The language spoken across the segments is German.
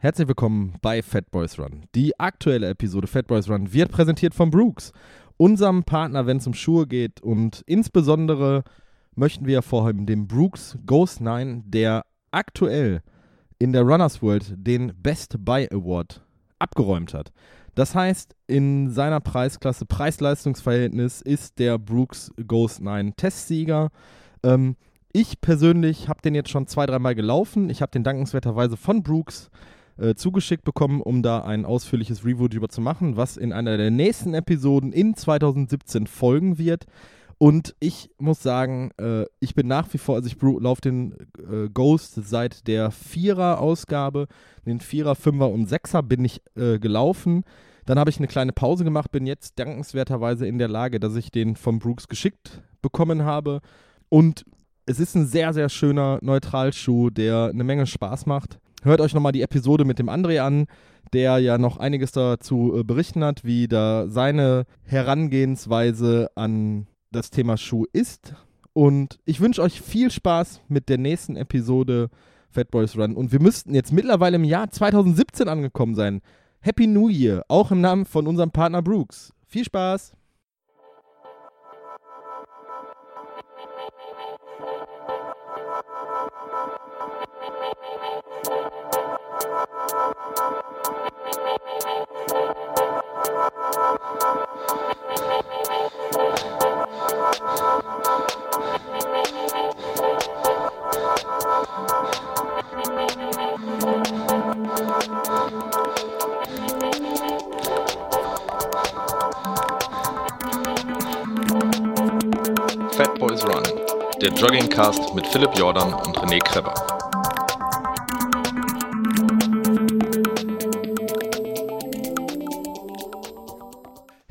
Herzlich willkommen bei Fat Boys Run. Die aktuelle Episode Fat Boys Run wird präsentiert von Brooks, unserem Partner, wenn es um Schuhe geht. Und insbesondere möchten wir hervorheben den Brooks Ghost 9, der aktuell in der Runners World den Best Buy Award abgeräumt hat. Das heißt, in seiner Preisklasse Preis-Leistungs-Verhältnis ist der Brooks Ghost 9 Testsieger. Ähm, ich persönlich habe den jetzt schon zwei, dreimal gelaufen. Ich habe den dankenswerterweise von Brooks äh, zugeschickt bekommen, um da ein ausführliches Review drüber zu machen, was in einer der nächsten Episoden in 2017 folgen wird. Und ich muss sagen, äh, ich bin nach wie vor, also ich laufe den äh, Ghost seit der Vierer-Ausgabe, den Vierer, Fünfer und Sechser bin ich äh, gelaufen. Dann habe ich eine kleine Pause gemacht, bin jetzt dankenswerterweise in der Lage, dass ich den von Brooks geschickt bekommen habe. Und es ist ein sehr, sehr schöner Neutralschuh, der eine Menge Spaß macht. Hört euch nochmal die Episode mit dem André an, der ja noch einiges dazu äh, berichten hat, wie da seine Herangehensweise an das Thema Schuh ist. Und ich wünsche euch viel Spaß mit der nächsten Episode Fat Boys Run. Und wir müssten jetzt mittlerweile im Jahr 2017 angekommen sein. Happy New Year, auch im Namen von unserem Partner Brooks. Viel Spaß! Fat Boys Run, der Joggingcast mit Philipp Jordan und René Kreber.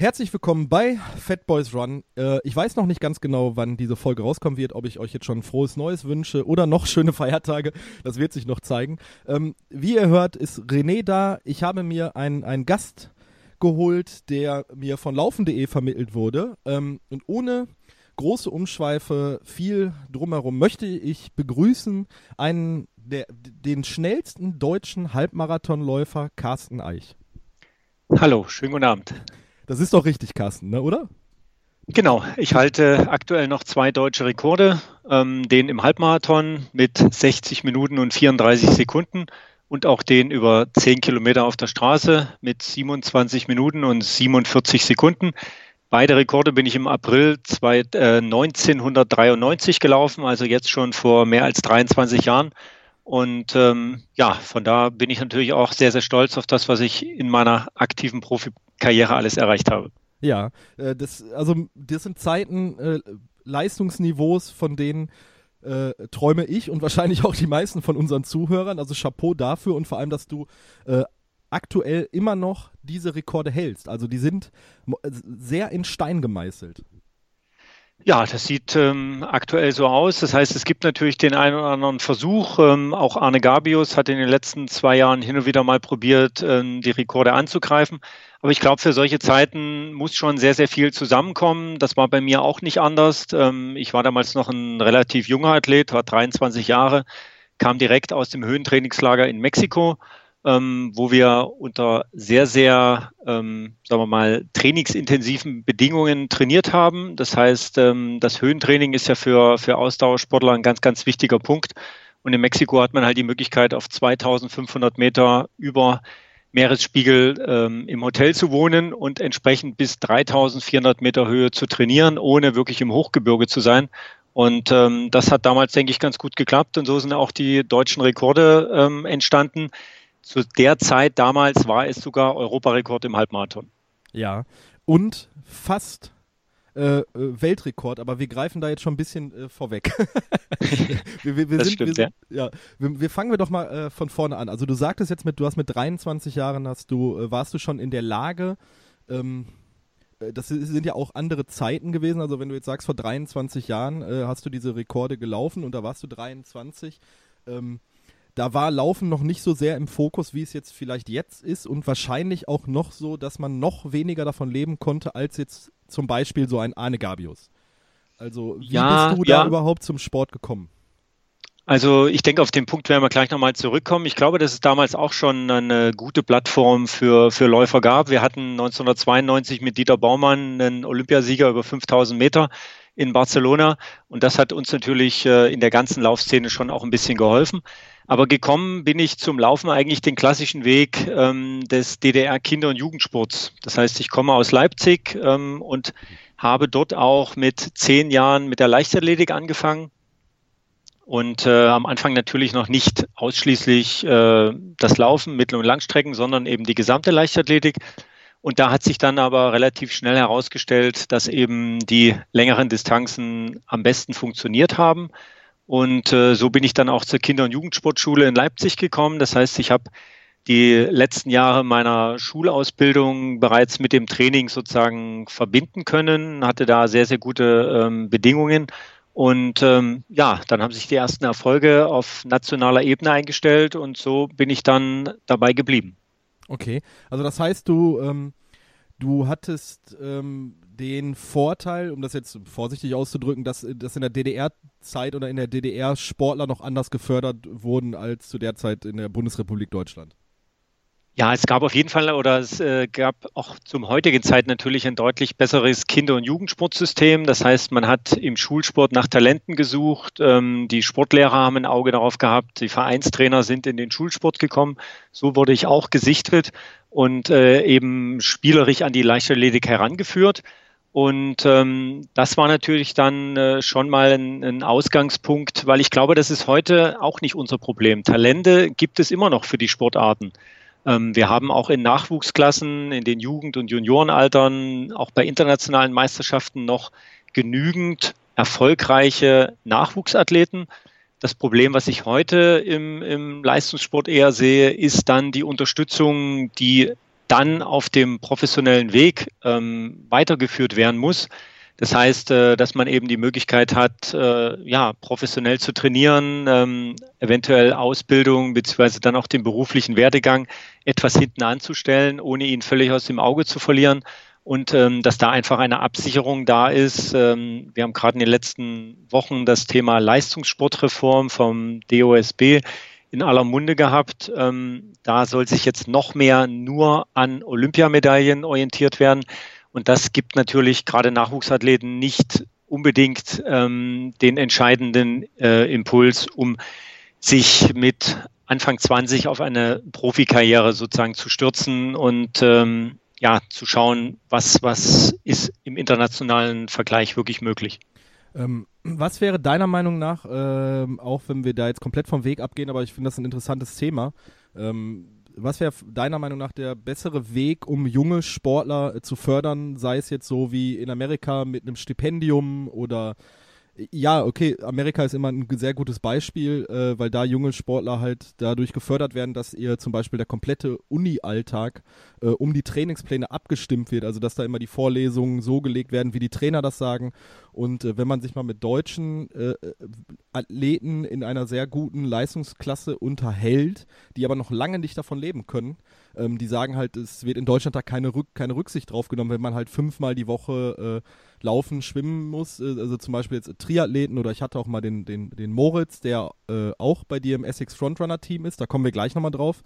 Herzlich willkommen bei Fat Boys Run. Äh, ich weiß noch nicht ganz genau, wann diese Folge rauskommen wird, ob ich euch jetzt schon frohes Neues wünsche oder noch schöne Feiertage. Das wird sich noch zeigen. Ähm, wie ihr hört, ist René da. Ich habe mir einen, Gast geholt, der mir von laufen.de vermittelt wurde. Ähm, und ohne große Umschweife, viel drumherum, möchte ich begrüßen einen der, den schnellsten deutschen Halbmarathonläufer Carsten Eich. Hallo, schönen guten Abend. Das ist doch richtig, Carsten, ne, oder? Genau, ich halte aktuell noch zwei deutsche Rekorde, ähm, den im Halbmarathon mit 60 Minuten und 34 Sekunden und auch den über 10 Kilometer auf der Straße mit 27 Minuten und 47 Sekunden. Beide Rekorde bin ich im April zwei, äh, 1993 gelaufen, also jetzt schon vor mehr als 23 Jahren. Und ähm, ja, von da bin ich natürlich auch sehr, sehr stolz auf das, was ich in meiner aktiven Profikarriere alles erreicht habe. Ja, äh, das, also das sind Zeiten, äh, Leistungsniveaus, von denen äh, träume ich und wahrscheinlich auch die meisten von unseren Zuhörern. Also Chapeau dafür und vor allem, dass du äh, aktuell immer noch diese Rekorde hältst. Also die sind sehr in Stein gemeißelt. Ja, das sieht ähm, aktuell so aus. Das heißt, es gibt natürlich den einen oder anderen Versuch. Ähm, auch Arne Gabius hat in den letzten zwei Jahren hin und wieder mal probiert, ähm, die Rekorde anzugreifen. Aber ich glaube, für solche Zeiten muss schon sehr, sehr viel zusammenkommen. Das war bei mir auch nicht anders. Ähm, ich war damals noch ein relativ junger Athlet, war 23 Jahre, kam direkt aus dem Höhentrainingslager in Mexiko ähm, wo wir unter sehr, sehr, ähm, sagen wir mal, trainingsintensiven Bedingungen trainiert haben. Das heißt, ähm, das Höhentraining ist ja für, für Ausdauersportler ein ganz, ganz wichtiger Punkt. Und in Mexiko hat man halt die Möglichkeit, auf 2500 Meter über Meeresspiegel ähm, im Hotel zu wohnen und entsprechend bis 3400 Meter Höhe zu trainieren, ohne wirklich im Hochgebirge zu sein. Und ähm, das hat damals, denke ich, ganz gut geklappt. Und so sind auch die deutschen Rekorde ähm, entstanden. Zu der Zeit damals war es sogar Europarekord im Halbmarathon. Ja, und fast äh, äh, Weltrekord, aber wir greifen da jetzt schon ein bisschen äh, vorweg. wir, wir, wir das sind, stimmt, sind, ja. ja wir, wir, fangen wir doch mal äh, von vorne an. Also du sagtest jetzt mit, du hast mit 23 Jahren hast du, äh, warst du schon in der Lage, ähm, äh, das sind ja auch andere Zeiten gewesen. Also wenn du jetzt sagst, vor 23 Jahren hast du diese Rekorde gelaufen und da warst du 23. Ähm, da war Laufen noch nicht so sehr im Fokus, wie es jetzt vielleicht jetzt ist und wahrscheinlich auch noch so, dass man noch weniger davon leben konnte, als jetzt zum Beispiel so ein Arne Gabius. Also wie ja, bist du ja. da überhaupt zum Sport gekommen? Also ich denke, auf den Punkt werden wir gleich nochmal zurückkommen. Ich glaube, dass es damals auch schon eine gute Plattform für, für Läufer gab. Wir hatten 1992 mit Dieter Baumann einen Olympiasieger über 5000 Meter in Barcelona und das hat uns natürlich äh, in der ganzen Laufszene schon auch ein bisschen geholfen. Aber gekommen bin ich zum Laufen eigentlich den klassischen Weg ähm, des DDR-Kinder- und Jugendsports. Das heißt, ich komme aus Leipzig ähm, und habe dort auch mit zehn Jahren mit der Leichtathletik angefangen und äh, am Anfang natürlich noch nicht ausschließlich äh, das Laufen, Mittel- und Langstrecken, sondern eben die gesamte Leichtathletik. Und da hat sich dann aber relativ schnell herausgestellt, dass eben die längeren Distanzen am besten funktioniert haben. Und äh, so bin ich dann auch zur Kinder- und Jugendsportschule in Leipzig gekommen. Das heißt, ich habe die letzten Jahre meiner Schulausbildung bereits mit dem Training sozusagen verbinden können, hatte da sehr, sehr gute ähm, Bedingungen und ähm, ja, dann haben sich die ersten Erfolge auf nationaler Ebene eingestellt und so bin ich dann dabei geblieben. Okay, also das heißt, du, ähm, du hattest ähm, den Vorteil, um das jetzt vorsichtig auszudrücken, dass, dass in der DDR-Zeit oder in der DDR Sportler noch anders gefördert wurden als zu der Zeit in der Bundesrepublik Deutschland. Ja, es gab auf jeden Fall oder es äh, gab auch zum heutigen Zeit natürlich ein deutlich besseres Kinder- und Jugendsportsystem. Das heißt, man hat im Schulsport nach Talenten gesucht. Ähm, die Sportlehrer haben ein Auge darauf gehabt. Die Vereinstrainer sind in den Schulsport gekommen. So wurde ich auch gesichtet und äh, eben spielerisch an die Leichtathletik herangeführt. Und ähm, das war natürlich dann äh, schon mal ein, ein, Ausgangspunkt, weil ich glaube, das ist heute auch nicht unser Problem. Talente gibt es immer noch für die Sportarten. Ähm, wir haben auch in Nachwuchsklassen, in den Jugend- und Juniorenaltern, auch bei internationalen Meisterschaften noch genügend erfolgreiche Nachwuchsathleten. Das Problem, was ich heute im, im Leistungssport eher sehe, ist dann die Unterstützung, die dann auf dem professionellen Weg ähm, weitergeführt werden muss. Das heißt, äh, dass man eben die Möglichkeit hat, äh, ja, professionell zu trainieren, ähm, eventuell Ausbildung beziehungsweise dann auch den beruflichen Werdegang etwas hinten anzustellen, ohne ihn völlig aus dem Auge zu verlieren. Und ähm, dass da einfach eine Absicherung da ist. Ähm, wir haben gerade in den letzten Wochen das Thema Leistungssportreform vom DOSB in aller Munde gehabt. da soll sich jetzt noch mehr nur an Olympiamedaillen orientiert werden. Und das gibt natürlich gerade Nachwuchsathleten nicht unbedingt ähm, den entscheidenden äh, Impuls, um sich mit Anfang 20 auf eine Profikarriere sozusagen zu stürzen und ähm, ja, zu schauen, was, was ist im internationalen Vergleich wirklich möglich. Ähm, was wäre deiner Meinung nach, ähm, auch wenn wir da jetzt komplett vom Weg abgehen, aber ich finde das ein interessantes Thema, ähm, was wäre deiner Meinung nach der bessere Weg, um junge Sportler äh, zu fördern, sei es jetzt so wie in Amerika mit einem Stipendium oder ja, okay, Amerika ist immer ein sehr gutes Beispiel, äh, weil da junge Sportler halt dadurch gefördert werden, dass ihr zum Beispiel der komplette Uni-Alltag äh, um die Trainingspläne abgestimmt wird, also dass da immer die Vorlesungen so gelegt werden, wie die Trainer das sagen. Und äh, wenn man sich mal mit deutschen äh, Athleten in einer sehr guten Leistungsklasse unterhält, die aber noch lange nicht davon leben können, ähm, die sagen halt, es wird in Deutschland da keine, Rück keine Rücksicht drauf genommen, wenn man halt fünfmal die Woche äh, laufen, schwimmen muss. Äh, also zum Beispiel jetzt Triathleten oder ich hatte auch mal den, den, den Moritz, der äh, auch bei dir im Essex Frontrunner Team ist, da kommen wir gleich nochmal drauf.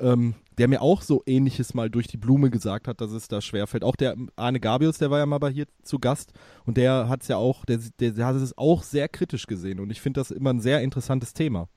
Ähm, der mir auch so ähnliches mal durch die Blume gesagt hat, dass es da schwerfällt. Auch der Arne Gabius, der war ja mal bei hier zu Gast und der hat es ja auch, der, der, der hat es auch sehr kritisch gesehen und ich finde das immer ein sehr interessantes Thema.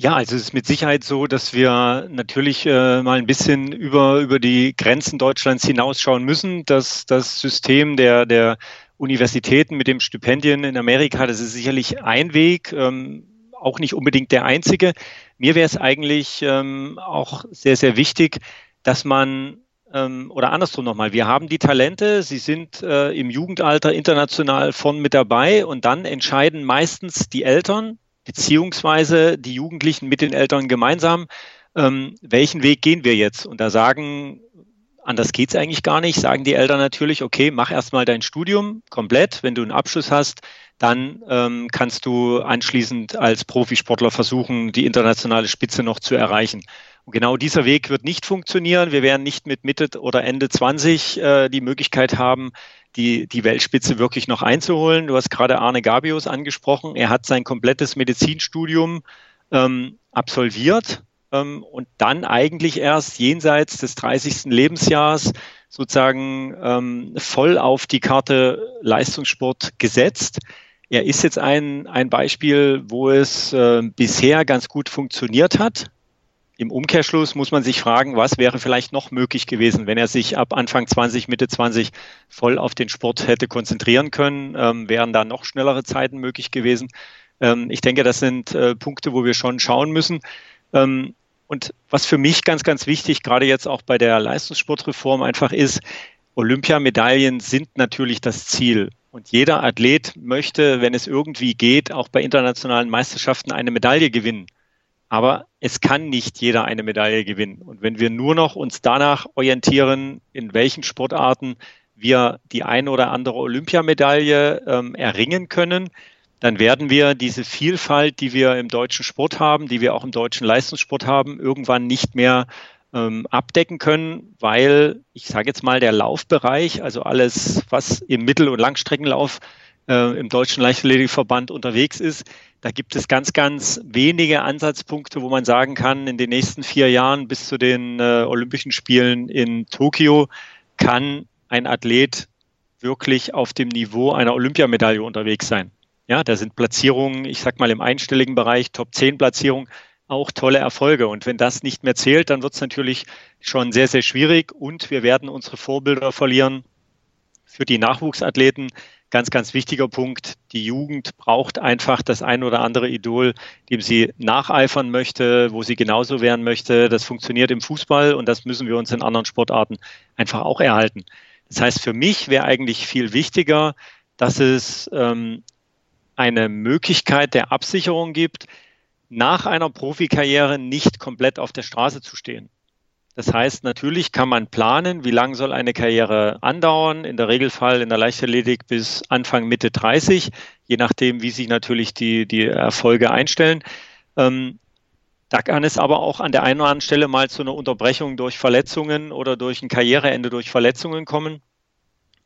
Ja, also es ist mit Sicherheit so, dass wir natürlich äh, mal ein bisschen über, über die Grenzen Deutschlands hinausschauen müssen. Dass das System der, der Universitäten mit dem Stipendien in Amerika, das ist sicherlich ein Weg, ähm, auch nicht unbedingt der einzige. Mir wäre es eigentlich ähm, auch sehr, sehr wichtig, dass man ähm, oder andersrum nochmal, wir haben die Talente, sie sind äh, im Jugendalter international von mit dabei und dann entscheiden meistens die Eltern, beziehungsweise die Jugendlichen mit den Eltern gemeinsam, ähm, welchen Weg gehen wir jetzt? Und da sagen, anders geht's eigentlich gar nicht, sagen die Eltern natürlich, okay, mach erstmal dein Studium komplett. Wenn du einen Abschluss hast, dann ähm, kannst du anschließend als Profisportler versuchen, die internationale Spitze noch zu erreichen. Und genau dieser Weg wird nicht funktionieren. Wir werden nicht mit Mitte oder Ende 20 äh, die Möglichkeit haben, die, die Weltspitze wirklich noch einzuholen. Du hast gerade Arne Gabius angesprochen. Er hat sein komplettes Medizinstudium ähm, absolviert ähm, und dann eigentlich erst jenseits des 30. Lebensjahres sozusagen ähm, voll auf die Karte Leistungssport gesetzt. Er ist jetzt ein, ein Beispiel, wo es äh, bisher ganz gut funktioniert hat. Im Umkehrschluss muss man sich fragen, was wäre vielleicht noch möglich gewesen, wenn er sich ab Anfang 20, Mitte 20 voll auf den Sport hätte konzentrieren können, ähm, wären da noch schnellere Zeiten möglich gewesen. Ähm, ich denke, das sind äh, Punkte, wo wir schon schauen müssen. Ähm, und was für mich ganz, ganz wichtig, gerade jetzt auch bei der Leistungssportreform einfach ist, Olympiamedaillen sind natürlich das Ziel. Und jeder Athlet möchte, wenn es irgendwie geht, auch bei internationalen Meisterschaften eine Medaille gewinnen. Aber es kann nicht jeder eine Medaille gewinnen. Und wenn wir nur noch uns danach orientieren, in welchen Sportarten wir die eine oder andere Olympiamedaille ähm, erringen können, dann werden wir diese Vielfalt, die wir im deutschen Sport haben, die wir auch im deutschen Leistungssport haben, irgendwann nicht mehr ähm, abdecken können, weil ich sage jetzt mal, der Laufbereich, also alles, was im Mittel- und Langstreckenlauf äh, im Deutschen Leichtathletikverband unterwegs ist, da gibt es ganz, ganz wenige Ansatzpunkte, wo man sagen kann, in den nächsten vier Jahren bis zu den äh, Olympischen Spielen in Tokio kann ein Athlet wirklich auf dem Niveau einer Olympiamedaille unterwegs sein. Ja, da sind Platzierungen, ich sag mal im einstelligen Bereich, Top 10 Platzierungen, auch tolle Erfolge. Und wenn das nicht mehr zählt, dann wird es natürlich schon sehr, sehr schwierig und wir werden unsere Vorbilder verlieren für die Nachwuchsathleten ganz, ganz wichtiger Punkt. Die Jugend braucht einfach das ein oder andere Idol, dem sie nacheifern möchte, wo sie genauso werden möchte. Das funktioniert im Fußball und das müssen wir uns in anderen Sportarten einfach auch erhalten. Das heißt, für mich wäre eigentlich viel wichtiger, dass es ähm, eine Möglichkeit der Absicherung gibt, nach einer Profikarriere nicht komplett auf der Straße zu stehen. Das heißt, natürlich kann man planen, wie lange soll eine Karriere andauern. In der Regelfall in der Leichtathletik bis Anfang Mitte 30, je nachdem, wie sich natürlich die, die Erfolge einstellen. Ähm, da kann es aber auch an der einen oder anderen Stelle mal zu einer Unterbrechung durch Verletzungen oder durch ein Karriereende durch Verletzungen kommen.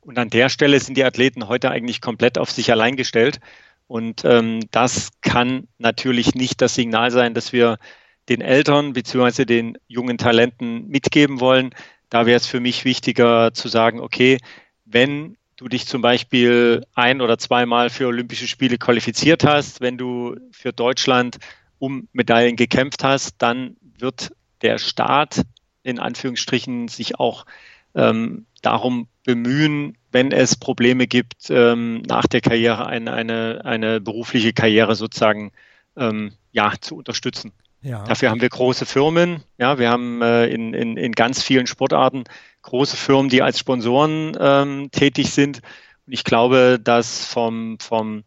Und an der Stelle sind die Athleten heute eigentlich komplett auf sich allein gestellt. Und ähm, das kann natürlich nicht das Signal sein, dass wir den Eltern bzw. den jungen Talenten mitgeben wollen. Da wäre es für mich wichtiger zu sagen, okay, wenn du dich zum Beispiel ein oder zweimal für Olympische Spiele qualifiziert hast, wenn du für Deutschland um Medaillen gekämpft hast, dann wird der Staat in Anführungsstrichen sich auch ähm, darum bemühen, wenn es Probleme gibt, ähm, nach der Karriere eine, eine, eine berufliche Karriere sozusagen ähm, ja, zu unterstützen. Ja. Dafür haben wir große Firmen. Ja, wir haben äh, in, in, in ganz vielen Sportarten große Firmen, die als Sponsoren ähm, tätig sind. Und ich glaube, dass vom, vom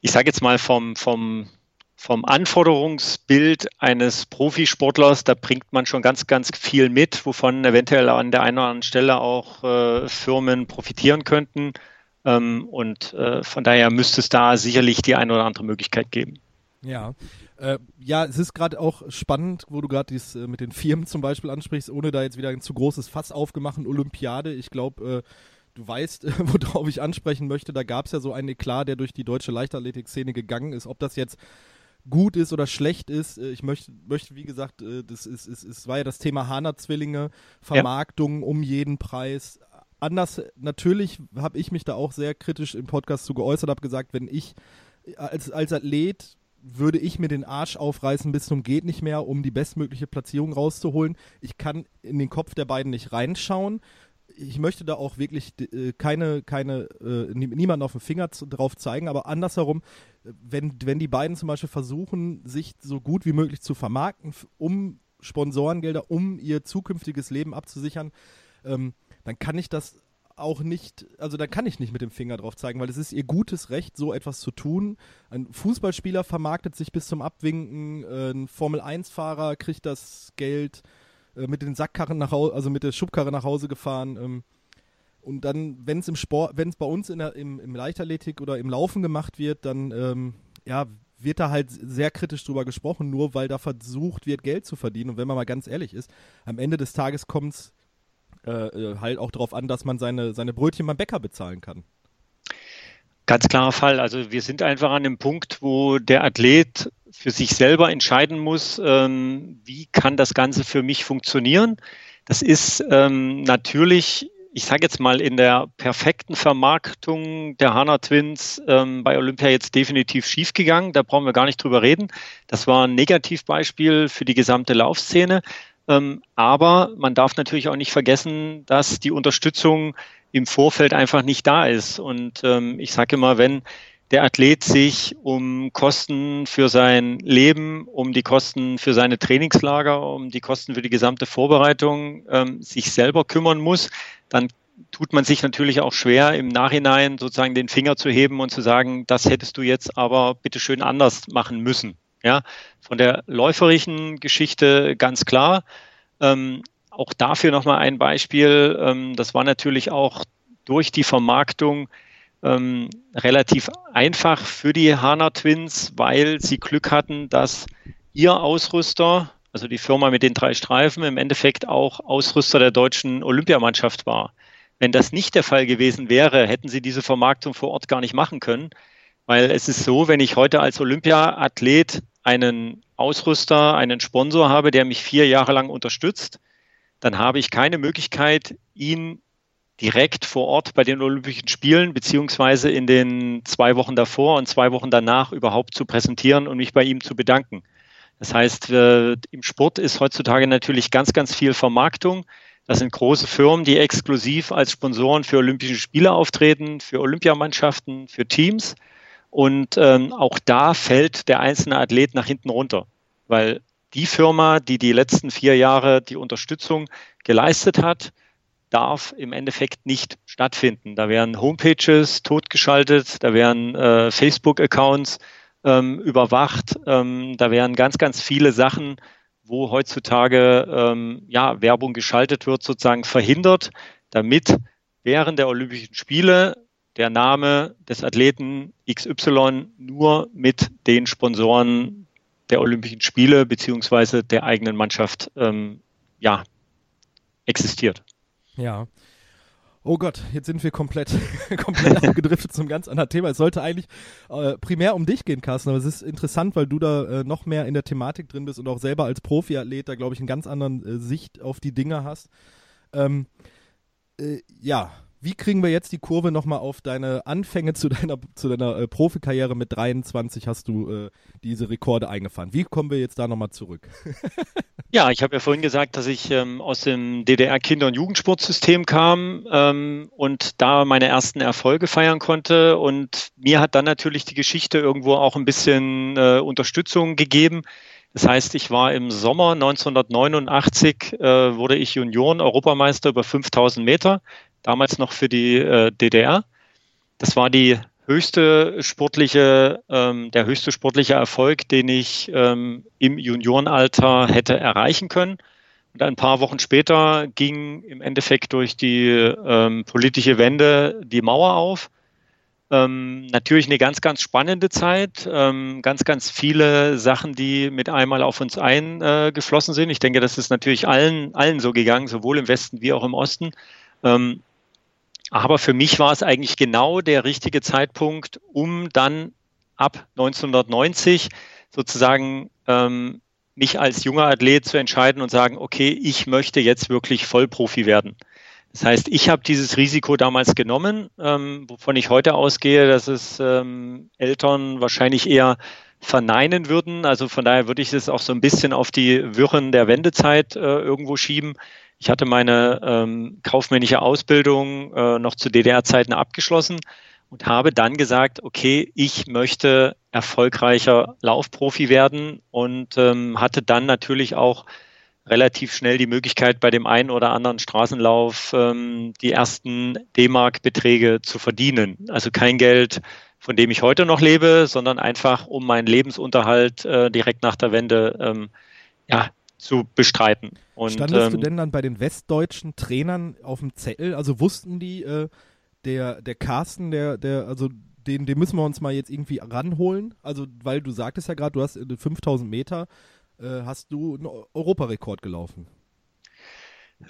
ich sage jetzt mal, vom, vom, vom Anforderungsbild eines Profisportlers, da bringt man schon ganz, ganz viel mit, wovon eventuell an der einen oder anderen Stelle auch äh, Firmen profitieren könnten. Ähm, und äh, von daher müsste es da sicherlich die eine oder andere Möglichkeit geben. Ja, äh, ja, es ist gerade auch spannend, wo du gerade dies äh, mit den Firmen zum Beispiel ansprichst, ohne da jetzt wieder ein zu großes Fass aufgemacht, Olympiade. Ich glaube, äh, du weißt, worauf ich ansprechen möchte. Da gab es ja so einen Eklat, der durch die deutsche Leichtathletik-Szene gegangen ist. Ob das jetzt gut ist oder schlecht ist. Äh, ich möchte, möchte wie gesagt, äh, das ist, ist, ist, war ja das Thema Hana-Zwillinge, Vermarktung ja. um jeden Preis. Anders, natürlich habe ich mich da auch sehr kritisch im Podcast zu geäußert, habe gesagt, wenn ich als, als Athlet würde ich mir den Arsch aufreißen bis zum geht nicht mehr, um die bestmögliche Platzierung rauszuholen. Ich kann in den Kopf der beiden nicht reinschauen. Ich möchte da auch wirklich äh, keine, keine, äh, niemanden auf den Finger drauf zeigen, aber andersherum, wenn, wenn die beiden zum Beispiel versuchen, sich so gut wie möglich zu vermarkten, um Sponsorengelder, um ihr zukünftiges Leben abzusichern, ähm, dann kann ich das auch nicht, also da kann ich nicht mit dem Finger drauf zeigen, weil es ist ihr gutes Recht, so etwas zu tun. Ein Fußballspieler vermarktet sich bis zum Abwinken, äh, ein Formel-1-Fahrer kriegt das Geld äh, mit den Sackkarren nach Hause, also mit der Schubkarre nach Hause gefahren. Ähm, und dann, wenn es im Sport, wenn es bei uns in der, im, im Leichtathletik oder im Laufen gemacht wird, dann ähm, ja, wird da halt sehr kritisch drüber gesprochen, nur weil da versucht wird, Geld zu verdienen. Und wenn man mal ganz ehrlich ist, am Ende des Tages kommt es äh, halt auch darauf an, dass man seine, seine Brötchen beim Bäcker bezahlen kann. Ganz klarer Fall. Also wir sind einfach an dem Punkt, wo der Athlet für sich selber entscheiden muss, ähm, wie kann das Ganze für mich funktionieren. Das ist ähm, natürlich, ich sage jetzt mal, in der perfekten Vermarktung der Hana Twins ähm, bei Olympia jetzt definitiv schiefgegangen. Da brauchen wir gar nicht drüber reden. Das war ein Negativbeispiel für die gesamte Laufszene. Ähm, aber man darf natürlich auch nicht vergessen, dass die Unterstützung im Vorfeld einfach nicht da ist. Und ähm, ich sage immer, wenn der Athlet sich um Kosten für sein Leben, um die Kosten für seine Trainingslager, um die Kosten für die gesamte Vorbereitung ähm, sich selber kümmern muss, dann tut man sich natürlich auch schwer, im Nachhinein sozusagen den Finger zu heben und zu sagen, das hättest du jetzt aber bitte schön anders machen müssen. Ja, von der läuferischen Geschichte ganz klar. Ähm, auch dafür nochmal ein Beispiel. Ähm, das war natürlich auch durch die Vermarktung ähm, relativ einfach für die Hana Twins, weil sie Glück hatten, dass ihr Ausrüster, also die Firma mit den drei Streifen, im Endeffekt auch Ausrüster der deutschen Olympiamannschaft war. Wenn das nicht der Fall gewesen wäre, hätten sie diese Vermarktung vor Ort gar nicht machen können, weil es ist so, wenn ich heute als Olympiaathlet einen Ausrüster, einen Sponsor habe, der mich vier Jahre lang unterstützt, dann habe ich keine Möglichkeit, ihn direkt vor Ort bei den Olympischen Spielen beziehungsweise in den zwei Wochen davor und zwei Wochen danach überhaupt zu präsentieren und mich bei ihm zu bedanken. Das heißt, äh, im Sport ist heutzutage natürlich ganz, ganz viel Vermarktung. Das sind große Firmen, die exklusiv als Sponsoren für Olympische Spiele auftreten, für Olympiamannschaften, für Teams. Und ähm, auch da fällt der einzelne Athlet nach hinten runter, weil die Firma, die die letzten vier Jahre die Unterstützung geleistet hat, darf im Endeffekt nicht stattfinden. Da werden Homepages totgeschaltet, da werden äh, Facebook-Accounts ähm, überwacht, ähm, da werden ganz, ganz viele Sachen, wo heutzutage ähm, ja, Werbung geschaltet wird, sozusagen verhindert, damit während der Olympischen Spiele der Name des Athleten XY nur mit den Sponsoren der Olympischen Spiele beziehungsweise der eigenen Mannschaft ähm, ja, existiert. Ja. Oh Gott, jetzt sind wir komplett, komplett abgedriftet zum ganz anderen Thema. Es sollte eigentlich äh, primär um dich gehen, Carsten, aber es ist interessant, weil du da äh, noch mehr in der Thematik drin bist und auch selber als Profiathlet da, glaube ich, einen ganz anderen äh, Sicht auf die Dinge hast. Ähm, äh, ja, wie kriegen wir jetzt die Kurve nochmal auf deine Anfänge zu deiner, zu deiner äh, Profikarriere mit 23 hast du äh, diese Rekorde eingefahren. Wie kommen wir jetzt da nochmal zurück? ja, ich habe ja vorhin gesagt, dass ich ähm, aus dem DDR-Kinder- und Jugendsportsystem kam ähm, und da meine ersten Erfolge feiern konnte. Und mir hat dann natürlich die Geschichte irgendwo auch ein bisschen äh, Unterstützung gegeben. Das heißt, ich war im Sommer 1989, äh, wurde ich Junioren-Europameister über 5000 Meter damals noch für die äh, DDR. Das war die höchste sportliche, ähm, der höchste sportliche Erfolg, den ich ähm, im Juniorenalter hätte erreichen können. Und ein paar Wochen später ging im Endeffekt durch die ähm, politische Wende die Mauer auf. Ähm, natürlich eine ganz, ganz spannende Zeit, ähm, ganz, ganz viele Sachen, die mit einmal auf uns eingeflossen äh, sind. Ich denke, das ist natürlich allen, allen so gegangen, sowohl im Westen wie auch im Osten. Ähm, aber für mich war es eigentlich genau der richtige Zeitpunkt, um dann ab 1990 sozusagen ähm, mich als junger Athlet zu entscheiden und sagen, okay, ich möchte jetzt wirklich Vollprofi werden. Das heißt, ich habe dieses Risiko damals genommen, ähm, wovon ich heute ausgehe, dass es ähm, Eltern wahrscheinlich eher verneinen würden. Also von daher würde ich es auch so ein bisschen auf die Wirren der Wendezeit äh, irgendwo schieben. Ich hatte meine ähm, kaufmännische Ausbildung äh, noch zu DDR-Zeiten abgeschlossen und habe dann gesagt, okay, ich möchte erfolgreicher Laufprofi werden und ähm, hatte dann natürlich auch relativ schnell die Möglichkeit, bei dem einen oder anderen Straßenlauf ähm, die ersten D-Mark-Beträge zu verdienen. Also kein Geld, von dem ich heute noch lebe, sondern einfach, um meinen Lebensunterhalt äh, direkt nach der Wende ähm, ja, zu bestreiten. Und, Standest ähm, du denn dann bei den westdeutschen Trainern auf dem Zettel? Also wussten die, äh, der, der Carsten, der, der, also den, den müssen wir uns mal jetzt irgendwie ranholen. Also, weil du sagtest ja gerade, du hast 5000 Meter, äh, hast du einen Europarekord gelaufen.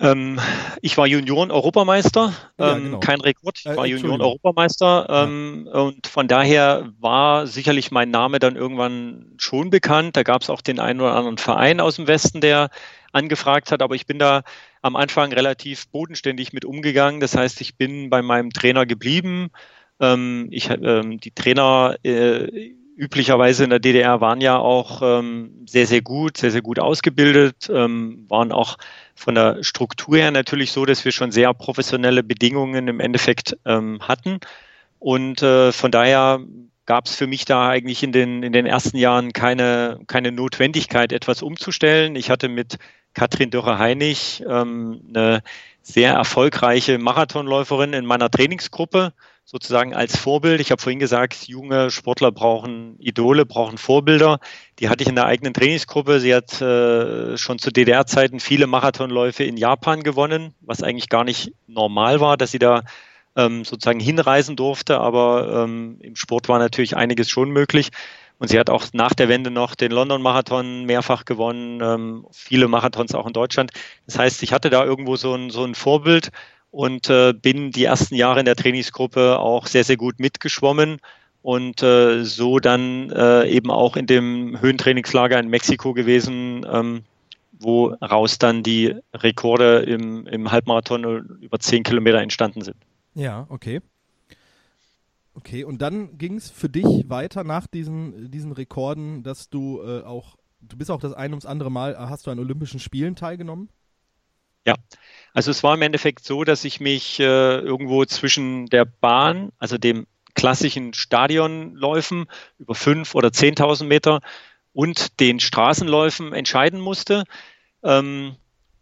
Ähm, ich war Junioren-Europameister, ja, ähm, genau. kein Rekord, ich äh, war Junioren-Europameister ähm, ja. und von daher war sicherlich mein Name dann irgendwann schon bekannt. Da gab es auch den einen oder anderen Verein aus dem Westen, der angefragt hat, aber ich bin da am Anfang relativ bodenständig mit umgegangen. Das heißt, ich bin bei meinem Trainer geblieben. Ähm, ich, ähm, die Trainer äh, üblicherweise in der DDR waren ja auch ähm, sehr, sehr gut, sehr, sehr gut ausgebildet, waren auch von der Struktur her natürlich so, dass wir schon sehr professionelle Bedingungen im Endeffekt ähm, hatten. Und äh, von daher gab es für mich da eigentlich in den, in den ersten Jahren keine, keine Notwendigkeit, etwas umzustellen. Ich hatte mit Katrin Dürre-Heinig ähm, eine sehr erfolgreiche Marathonläuferin in meiner Trainingsgruppe sozusagen als Vorbild. Ich habe vorhin gesagt, junge Sportler brauchen Idole, brauchen Vorbilder. Die hatte ich in der eigenen Trainingsgruppe. Sie hat äh, schon zu DDR-Zeiten viele Marathonläufe in Japan gewonnen, was eigentlich gar nicht normal war, dass sie da ähm, sozusagen hinreisen durfte. Aber ähm, im Sport war natürlich einiges schon möglich. Und sie hat auch nach der Wende noch den London-Marathon mehrfach gewonnen, ähm, viele Marathons auch in Deutschland. Das heißt, ich hatte da irgendwo so ein, so ein Vorbild und äh, bin die ersten Jahre in der Trainingsgruppe auch sehr, sehr gut mitgeschwommen und äh, so dann äh, eben auch in dem Höhentrainingslager in Mexiko gewesen, ähm, wo raus dann die Rekorde im, im Halbmarathon über zehn Kilometer entstanden sind. Ja, okay. Okay, und dann ging es für dich weiter nach diesen, diesen Rekorden, dass du äh, auch, du bist auch das ein ums andere Mal, hast du an Olympischen Spielen teilgenommen? Ja, also es war im Endeffekt so, dass ich mich äh, irgendwo zwischen der Bahn, also dem klassischen Stadionläufen über fünf oder 10.000 Meter und den Straßenläufen entscheiden musste. Ähm,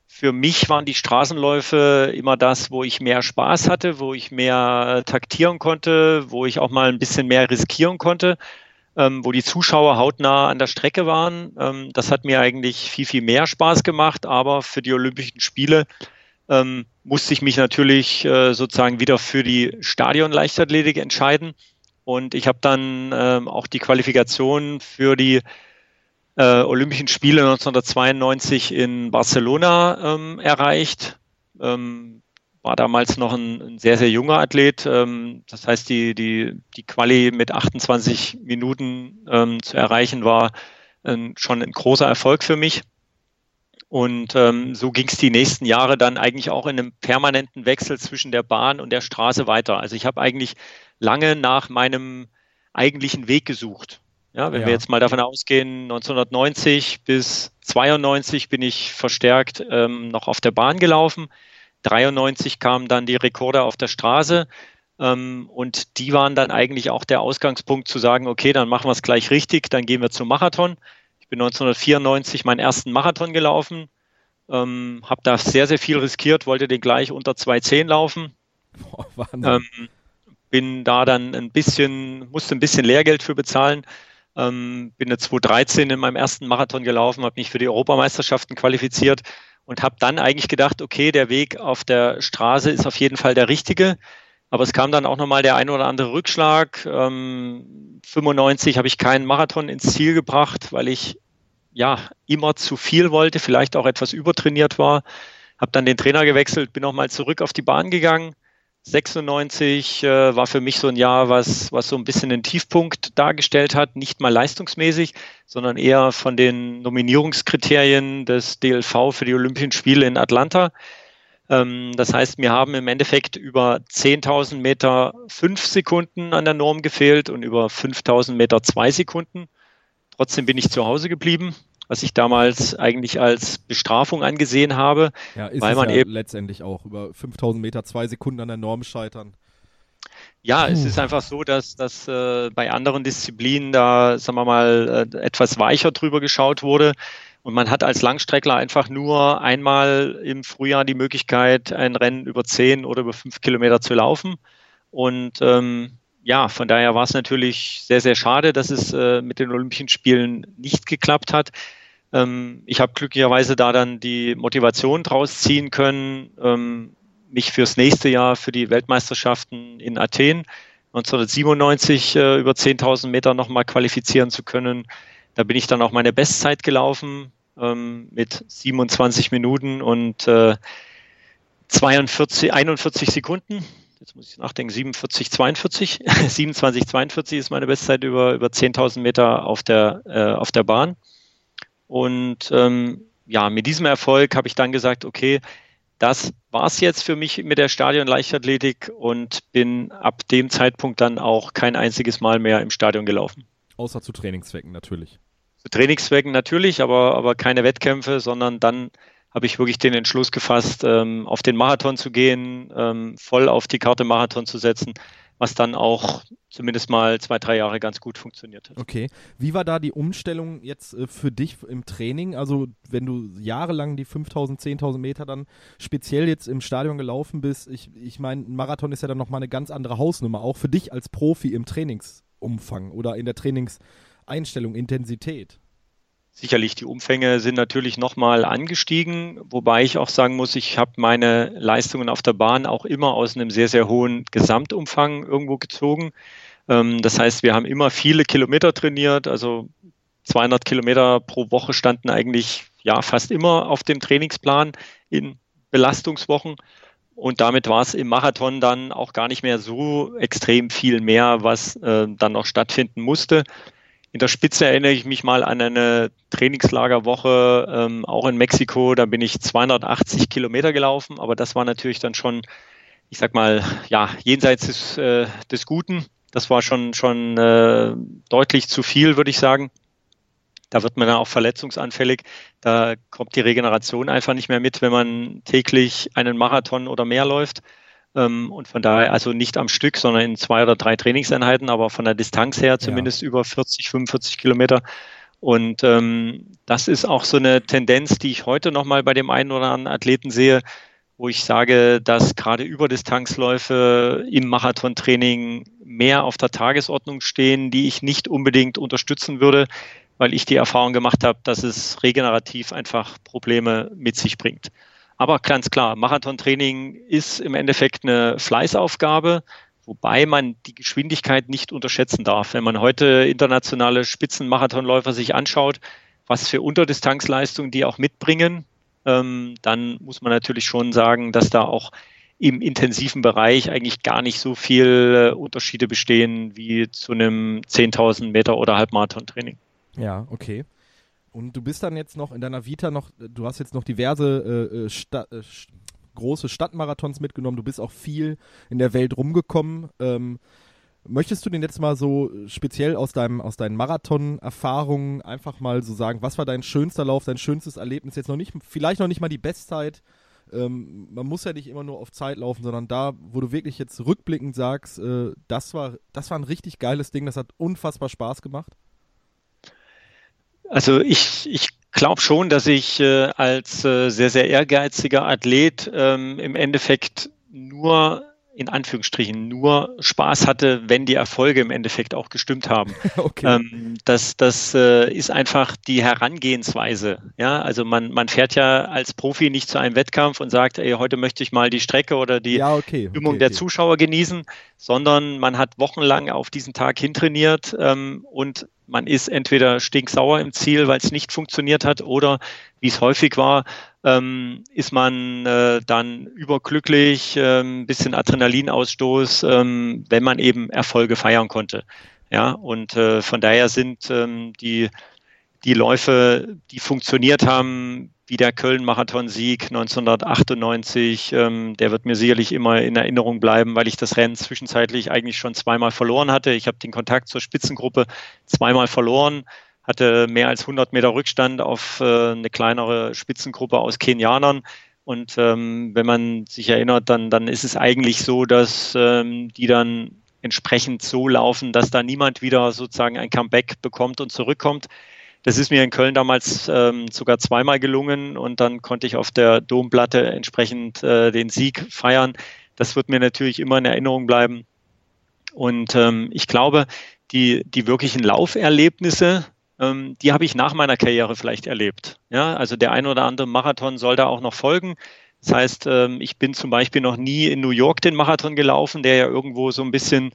für mich waren die Straßenläufe immer das, wo ich mehr Spaß hatte, wo ich mehr taktieren konnte, wo ich auch mal ein bisschen mehr riskieren konnte ähm, wo die Zuschauer hautnah an der Strecke waren. Ähm, das hat mir eigentlich viel, viel mehr Spaß gemacht, aber für die Olympischen Spiele ähm, musste ich mich natürlich äh, sozusagen wieder für die Stadionleichtathletik entscheiden. Und ich habe dann ähm, auch die Qualifikation für die äh, Olympischen Spiele 1992 in Barcelona ähm, erreicht. Ähm, war damals noch ein, ein sehr, sehr junger Athlet. Ähm, das heißt, die, die, die Quali mit 28 Minuten ähm, zu erreichen, war ähm, schon ein großer Erfolg für mich. Und ähm, so ging es die nächsten Jahre dann eigentlich auch in einem permanenten Wechsel zwischen der Bahn und der Straße weiter. Also ich habe eigentlich lange nach meinem eigentlichen Weg gesucht. Ja, wenn ja. wir jetzt mal davon ausgehen, 1990 bis 92 bin ich verstärkt ähm, noch auf der Bahn gelaufen. 93 kamen dann die Rekorde auf der Straße. Ähm, und die waren dann eigentlich auch der Ausgangspunkt zu sagen, okay, dann machen wir es gleich richtig, dann gehen wir zum Marathon. Ich bin 1994 meinen ersten Marathon gelaufen, ähm, habe da sehr, sehr viel riskiert, wollte den gleich unter 2,10 laufen. Boah, ähm, bin da dann ein bisschen, musste ein bisschen Lehrgeld für bezahlen. Ähm, bin eine 2013 in meinem ersten Marathon gelaufen, habe mich für die Europameisterschaften qualifiziert und habe dann eigentlich gedacht, okay, der Weg auf der Straße ist auf jeden Fall der richtige. Aber es kam dann auch nochmal der ein oder andere Rückschlag. Ähm, 95 habe ich keinen Marathon ins Ziel gebracht, weil ich ja immer zu viel wollte, vielleicht auch etwas übertrainiert war. Habe dann den Trainer gewechselt, bin nochmal zurück auf die Bahn gegangen 96 äh, war für mich so ein Jahr, was, was so ein bisschen den Tiefpunkt dargestellt hat, nicht mal leistungsmäßig, sondern eher von den Nominierungskriterien des DLV für die Olympischen Spiele in Atlanta. Ähm, das heißt, mir haben im Endeffekt über 10.000 Meter fünf Sekunden an der Norm gefehlt und über 5.000 Meter zwei Sekunden. Trotzdem bin ich zu Hause geblieben, was ich damals eigentlich als Bestrafung angesehen habe. Ja, ist weil man ja eben letztendlich auch über 5000 Meter zwei Sekunden an der Norm scheitern. Ja, Puh. es ist einfach so, dass, dass äh, bei anderen Disziplinen da, sagen wir mal, äh, etwas weicher drüber geschaut wurde. Und man hat als Langstreckler einfach nur einmal im Frühjahr die Möglichkeit, ein Rennen über 10 oder über 5 Kilometer zu laufen. Und ähm, ja, von daher war es natürlich sehr, sehr schade, dass es äh, mit den Olympischen Spielen nicht geklappt hat. Ähm, ich habe glücklicherweise da dann die Motivation draus ziehen können, ähm, mich fürs nächste Jahr für die Weltmeisterschaften in Athen 1997 äh, über 10.000 Meter nochmal qualifizieren zu können. Da bin ich dann auch meine Bestzeit gelaufen ähm, mit 27 Minuten und äh, 42, 41 Sekunden. Jetzt muss ich nachdenken, 47, 42. 27, 42 ist meine Bestzeit über, über 10.000 Meter auf der, äh, auf der Bahn. Und ähm, ja, mit diesem Erfolg habe ich dann gesagt, okay, das war es jetzt für mich mit der Stadion Leichtathletik und bin ab dem Zeitpunkt dann auch kein einziges Mal mehr im Stadion gelaufen. Außer zu Trainingszwecken natürlich. Zu Trainingszwecken natürlich, aber, aber keine Wettkämpfe, sondern dann habe ich wirklich den Entschluss gefasst, ähm, auf den Marathon zu gehen, ähm, voll auf die Karte Marathon zu setzen, was dann auch zumindest mal zwei, drei Jahre ganz gut funktioniert hat. Okay. Wie war da die Umstellung jetzt äh, für dich im Training? Also, wenn du jahrelang die 5000, 10.000 Meter dann speziell jetzt im Stadion gelaufen bist, ich, ich meine, ein Marathon ist ja dann nochmal eine ganz andere Hausnummer, auch für dich als Profi im Trainingsumfang oder in der Trainingseinstellung, Intensität. Sicherlich, die Umfänge sind natürlich nochmal angestiegen, wobei ich auch sagen muss, ich habe meine Leistungen auf der Bahn auch immer aus einem sehr, sehr hohen Gesamtumfang irgendwo gezogen. Ähm, das heißt, wir haben immer viele Kilometer trainiert, also 200 Kilometer pro Woche standen eigentlich ja fast immer auf dem Trainingsplan in Belastungswochen. Und damit war es im Marathon dann auch gar nicht mehr so extrem viel mehr, was äh, dann noch stattfinden musste. In der Spitze erinnere ich mich mal an eine Trainingslagerwoche, ähm, auch in Mexiko. Da bin ich 280 Kilometer gelaufen, aber das war natürlich dann schon, ich sag mal, ja, jenseits des, äh, des Guten. Das war schon, schon äh, deutlich zu viel, würde ich sagen. Da wird man dann auch verletzungsanfällig. Da kommt die Regeneration einfach nicht mehr mit, wenn man täglich einen Marathon oder mehr läuft. Ähm, und von daher also nicht am Stück, sondern in zwei oder drei Trainingseinheiten, aber von der Distanz her zumindest ja. über 40, 45 Kilometer. Und ähm, das ist auch so eine Tendenz, die ich heute nochmal bei dem einen oder anderen Athleten sehe, wo ich sage, dass gerade Überdistanzläufe im Marathontraining mehr auf der Tagesordnung stehen, die ich nicht unbedingt unterstützen würde, weil ich die Erfahrung gemacht habe, dass es regenerativ einfach Probleme mit sich bringt. Aber ganz klar, Marathontraining ist im Endeffekt eine Fleißaufgabe, wobei man die Geschwindigkeit nicht unterschätzen darf. Wenn man heute internationale Spitzenmarathonläufer sich anschaut, was für Unterdistanzleistungen die auch mitbringen, ähm, dann muss man natürlich schon sagen, dass da auch im intensiven Bereich eigentlich gar nicht so viel äh, Unterschiede bestehen wie zu einem 10.000 Meter oder Halbmarathon-Training. Ja, okay. Und du bist dann jetzt noch in deiner Vita noch, du hast jetzt noch diverse äh, äh Sta äh, große Stadtmarathons mitgenommen, du bist auch viel in der Welt rumgekommen. Ähm, möchtest du den jetzt mal so speziell aus, deinem, aus deinen Marathon-Erfahrungen einfach mal so sagen, was war dein schönster Lauf, dein schönstes Erlebnis? Jetzt noch nicht, vielleicht noch nicht mal die Bestzeit. Ähm, man muss ja nicht immer nur auf Zeit laufen, sondern da, wo du wirklich jetzt rückblickend sagst, äh, das, war, das war ein richtig geiles Ding, das hat unfassbar Spaß gemacht. Also ich, ich glaube schon, dass ich äh, als äh, sehr, sehr ehrgeiziger Athlet ähm, im Endeffekt nur in Anführungsstrichen nur Spaß hatte, wenn die Erfolge im Endeffekt auch gestimmt haben. Okay. Ähm, das das äh, ist einfach die Herangehensweise. Ja, also man, man fährt ja als Profi nicht zu einem Wettkampf und sagt, ey, heute möchte ich mal die Strecke oder die ja, okay, Stimmung okay, der Zuschauer genießen, sondern man hat wochenlang auf diesen Tag hintrainiert ähm, und man ist entweder stinksauer im Ziel, weil es nicht funktioniert hat, oder wie es häufig war, ähm, ist man äh, dann überglücklich, ein bisschen Adrenalinausstoß, ähm, wenn man eben Erfolge feiern konnte. Ja, und äh, von daher sind ähm, die, die Läufe, die funktioniert haben, wie der Köln-Marathon-Sieg 1998, ähm, der wird mir sicherlich immer in Erinnerung bleiben, weil ich das Rennen zwischenzeitlich eigentlich schon zweimal verloren hatte. Ich habe den Kontakt zur Spitzengruppe zweimal verloren, hatte mehr als 100 Meter Rückstand auf äh, eine kleinere Spitzengruppe aus Kenianern. Und ähm, wenn man sich erinnert, dann, dann ist es eigentlich so, dass ähm, die dann entsprechend so laufen, dass da niemand wieder sozusagen ein Comeback bekommt und zurückkommt. Das ist mir in Köln damals ähm, sogar zweimal gelungen und dann konnte ich auf der Domplatte entsprechend äh, den Sieg feiern. Das wird mir natürlich immer in Erinnerung bleiben. Und ähm, ich glaube, die, die wirklichen Lauferlebnisse, ähm, die habe ich nach meiner Karriere vielleicht erlebt. Ja, also der ein oder andere Marathon soll da auch noch folgen. Das heißt, ähm, ich bin zum Beispiel noch nie in New York den Marathon gelaufen, der ja irgendwo so ein bisschen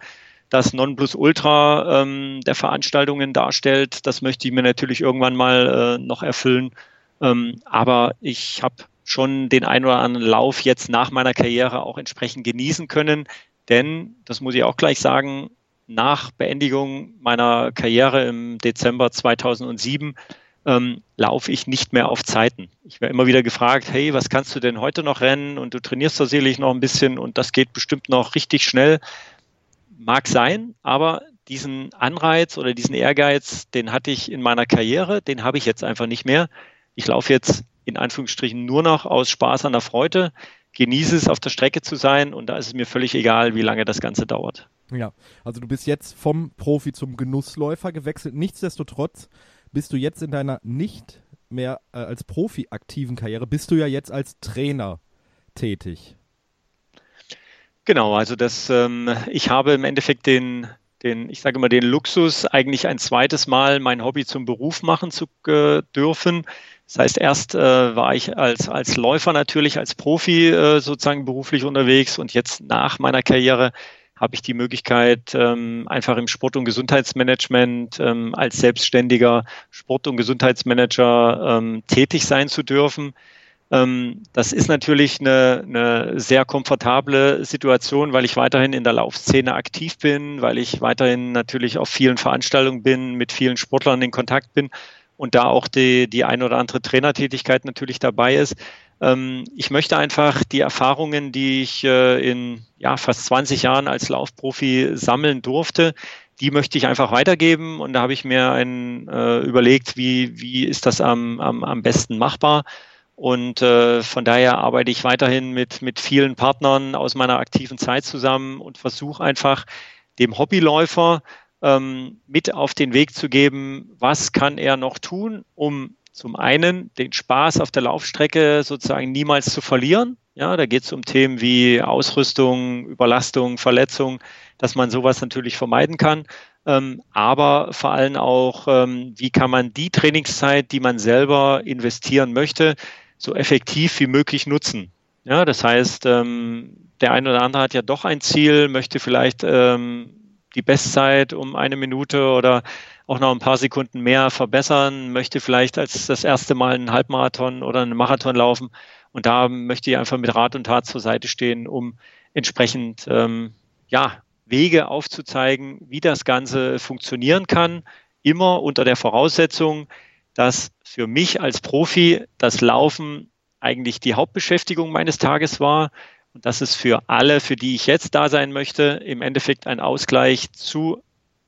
das Nonplusultra ähm, der Veranstaltungen darstellt. Das möchte ich mir natürlich irgendwann mal äh, noch erfüllen. Ähm, aber ich habe schon den ein oder anderen Lauf jetzt nach meiner Karriere auch entsprechend genießen können. Denn, das muss ich auch gleich sagen, nach Beendigung meiner Karriere im Dezember 2007 ähm, laufe ich nicht mehr auf Zeiten. Ich werde immer wieder gefragt, hey, was kannst du denn heute noch rennen? Und du trainierst da sicherlich noch ein bisschen und das geht bestimmt noch richtig schnell. Mag sein, aber diesen Anreiz oder diesen Ehrgeiz, den hatte ich in meiner Karriere, den habe ich jetzt einfach nicht mehr. Ich laufe jetzt in Anführungsstrichen nur noch aus Spaß an der Freude, genieße es, auf der Strecke zu sein und da ist es mir völlig egal, wie lange das Ganze dauert. Ja, also du bist jetzt vom Profi zum Genussläufer gewechselt. Nichtsdestotrotz bist du jetzt in deiner nicht mehr äh, als Profi aktiven Karriere, bist du ja jetzt als Trainer tätig. Genau, also das, ähm, ich habe im Endeffekt den, den, ich sage immer, den Luxus, eigentlich ein zweites Mal mein Hobby zum Beruf machen zu äh, dürfen. Das heißt, erst äh, war ich als, als Läufer natürlich, als Profi äh, sozusagen beruflich unterwegs und jetzt nach meiner Karriere habe ich die Möglichkeit, ähm, einfach im Sport- und Gesundheitsmanagement ähm, als selbstständiger Sport- und Gesundheitsmanager ähm, tätig sein zu dürfen. Ähm, das ist natürlich eine, eine sehr komfortable Situation, weil ich weiterhin in der Laufszene aktiv bin, weil ich weiterhin natürlich auf vielen Veranstaltungen bin, mit vielen Sportlern in Kontakt bin und da auch die, die ein oder andere Trainertätigkeit natürlich dabei ist. Ähm, ich möchte einfach die Erfahrungen, die ich äh, in ja, fast 20 Jahren als Laufprofi sammeln durfte, die möchte ich einfach weitergeben. Und da habe ich mir ein, äh, überlegt, wie, wie ist das am, am, am besten machbar. Und äh, von daher arbeite ich weiterhin mit, mit vielen Partnern aus meiner aktiven Zeit zusammen und versuche einfach dem Hobbyläufer ähm, mit auf den Weg zu geben, was kann er noch tun, um zum einen den Spaß auf der Laufstrecke sozusagen niemals zu verlieren. Ja, da geht es um Themen wie Ausrüstung, Überlastung, Verletzung, dass man sowas natürlich vermeiden kann. Ähm, aber vor allem auch, ähm, wie kann man die Trainingszeit, die man selber investieren möchte, so effektiv wie möglich nutzen. Ja, das heißt, ähm, der eine oder andere hat ja doch ein Ziel, möchte vielleicht ähm, die Bestzeit um eine Minute oder auch noch ein paar Sekunden mehr verbessern, möchte vielleicht als das erste Mal einen Halbmarathon oder einen Marathon laufen. Und da möchte ich einfach mit Rat und Tat zur Seite stehen, um entsprechend ähm, ja, Wege aufzuzeigen, wie das Ganze funktionieren kann. Immer unter der Voraussetzung, dass für mich als Profi das Laufen eigentlich die Hauptbeschäftigung meines Tages war und dass es für alle, für die ich jetzt da sein möchte, im Endeffekt ein Ausgleich zu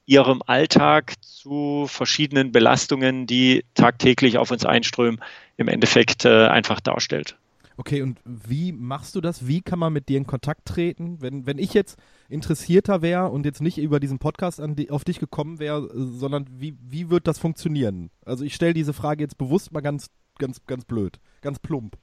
ihrem Alltag zu verschiedenen Belastungen, die tagtäglich auf uns einströmen, im Endeffekt äh, einfach darstellt. Okay, und wie machst du das? Wie kann man mit dir in Kontakt treten? Wenn, wenn ich jetzt interessierter wäre und jetzt nicht über diesen Podcast die, auf dich gekommen wäre, sondern wie, wie wird das funktionieren? Also ich stelle diese Frage jetzt bewusst mal ganz, ganz, ganz blöd, ganz plump.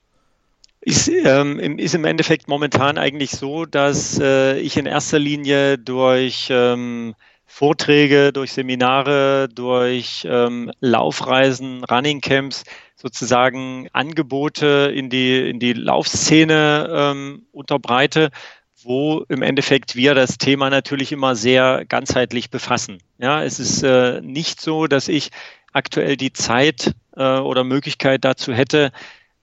Ist, ähm, ist im Endeffekt momentan eigentlich so, dass äh, ich in erster Linie durch ähm, Vorträge, durch Seminare, durch ähm, Laufreisen, Running Camps sozusagen Angebote in die, in die Laufszene ähm, unterbreite, wo im Endeffekt wir das Thema natürlich immer sehr ganzheitlich befassen. Ja, es ist äh, nicht so, dass ich aktuell die Zeit äh, oder Möglichkeit dazu hätte,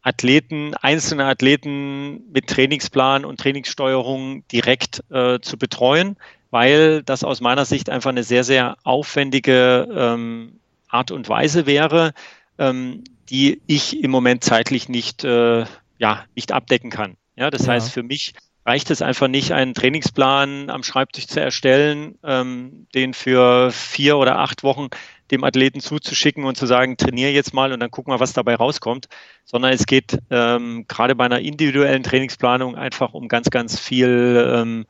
Athleten, einzelne Athleten mit Trainingsplan und Trainingssteuerung direkt äh, zu betreuen weil das aus meiner Sicht einfach eine sehr, sehr aufwendige ähm, Art und Weise wäre, ähm, die ich im Moment zeitlich nicht, äh, ja, nicht abdecken kann. Ja, das ja. heißt, für mich reicht es einfach nicht, einen Trainingsplan am Schreibtisch zu erstellen, ähm, den für vier oder acht Wochen dem Athleten zuzuschicken und zu sagen, trainiere jetzt mal und dann gucken wir, was dabei rauskommt, sondern es geht ähm, gerade bei einer individuellen Trainingsplanung einfach um ganz, ganz viel ähm,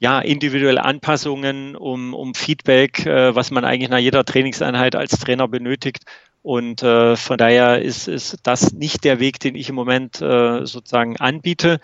ja, individuelle Anpassungen, um, um Feedback, äh, was man eigentlich nach jeder Trainingseinheit als Trainer benötigt. Und äh, von daher ist, ist das nicht der Weg, den ich im Moment äh, sozusagen anbiete.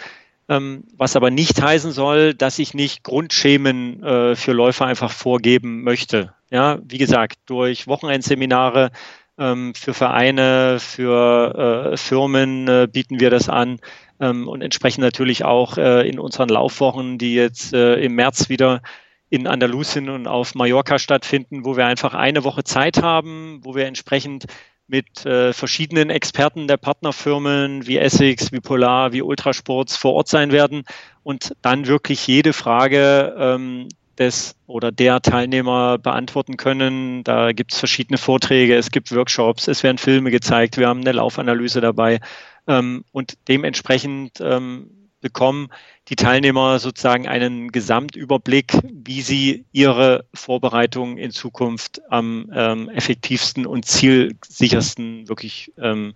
Ähm, was aber nicht heißen soll, dass ich nicht Grundschemen äh, für Läufer einfach vorgeben möchte. Ja, wie gesagt, durch Wochenendseminare ähm, für Vereine, für äh, Firmen äh, bieten wir das an ähm, und entsprechend natürlich auch äh, in unseren Laufwochen, die jetzt äh, im März wieder in Andalusien und auf Mallorca stattfinden, wo wir einfach eine Woche Zeit haben, wo wir entsprechend mit äh, verschiedenen Experten der Partnerfirmen wie Essex, wie Polar, wie Ultrasports vor Ort sein werden und dann wirklich jede Frage ähm, des oder der Teilnehmer beantworten können. Da gibt es verschiedene Vorträge, es gibt Workshops, es werden Filme gezeigt, wir haben eine Laufanalyse dabei ähm, und dementsprechend ähm, bekommen die Teilnehmer sozusagen einen Gesamtüberblick, wie sie ihre Vorbereitung in Zukunft am ähm, effektivsten und zielsichersten wirklich ähm,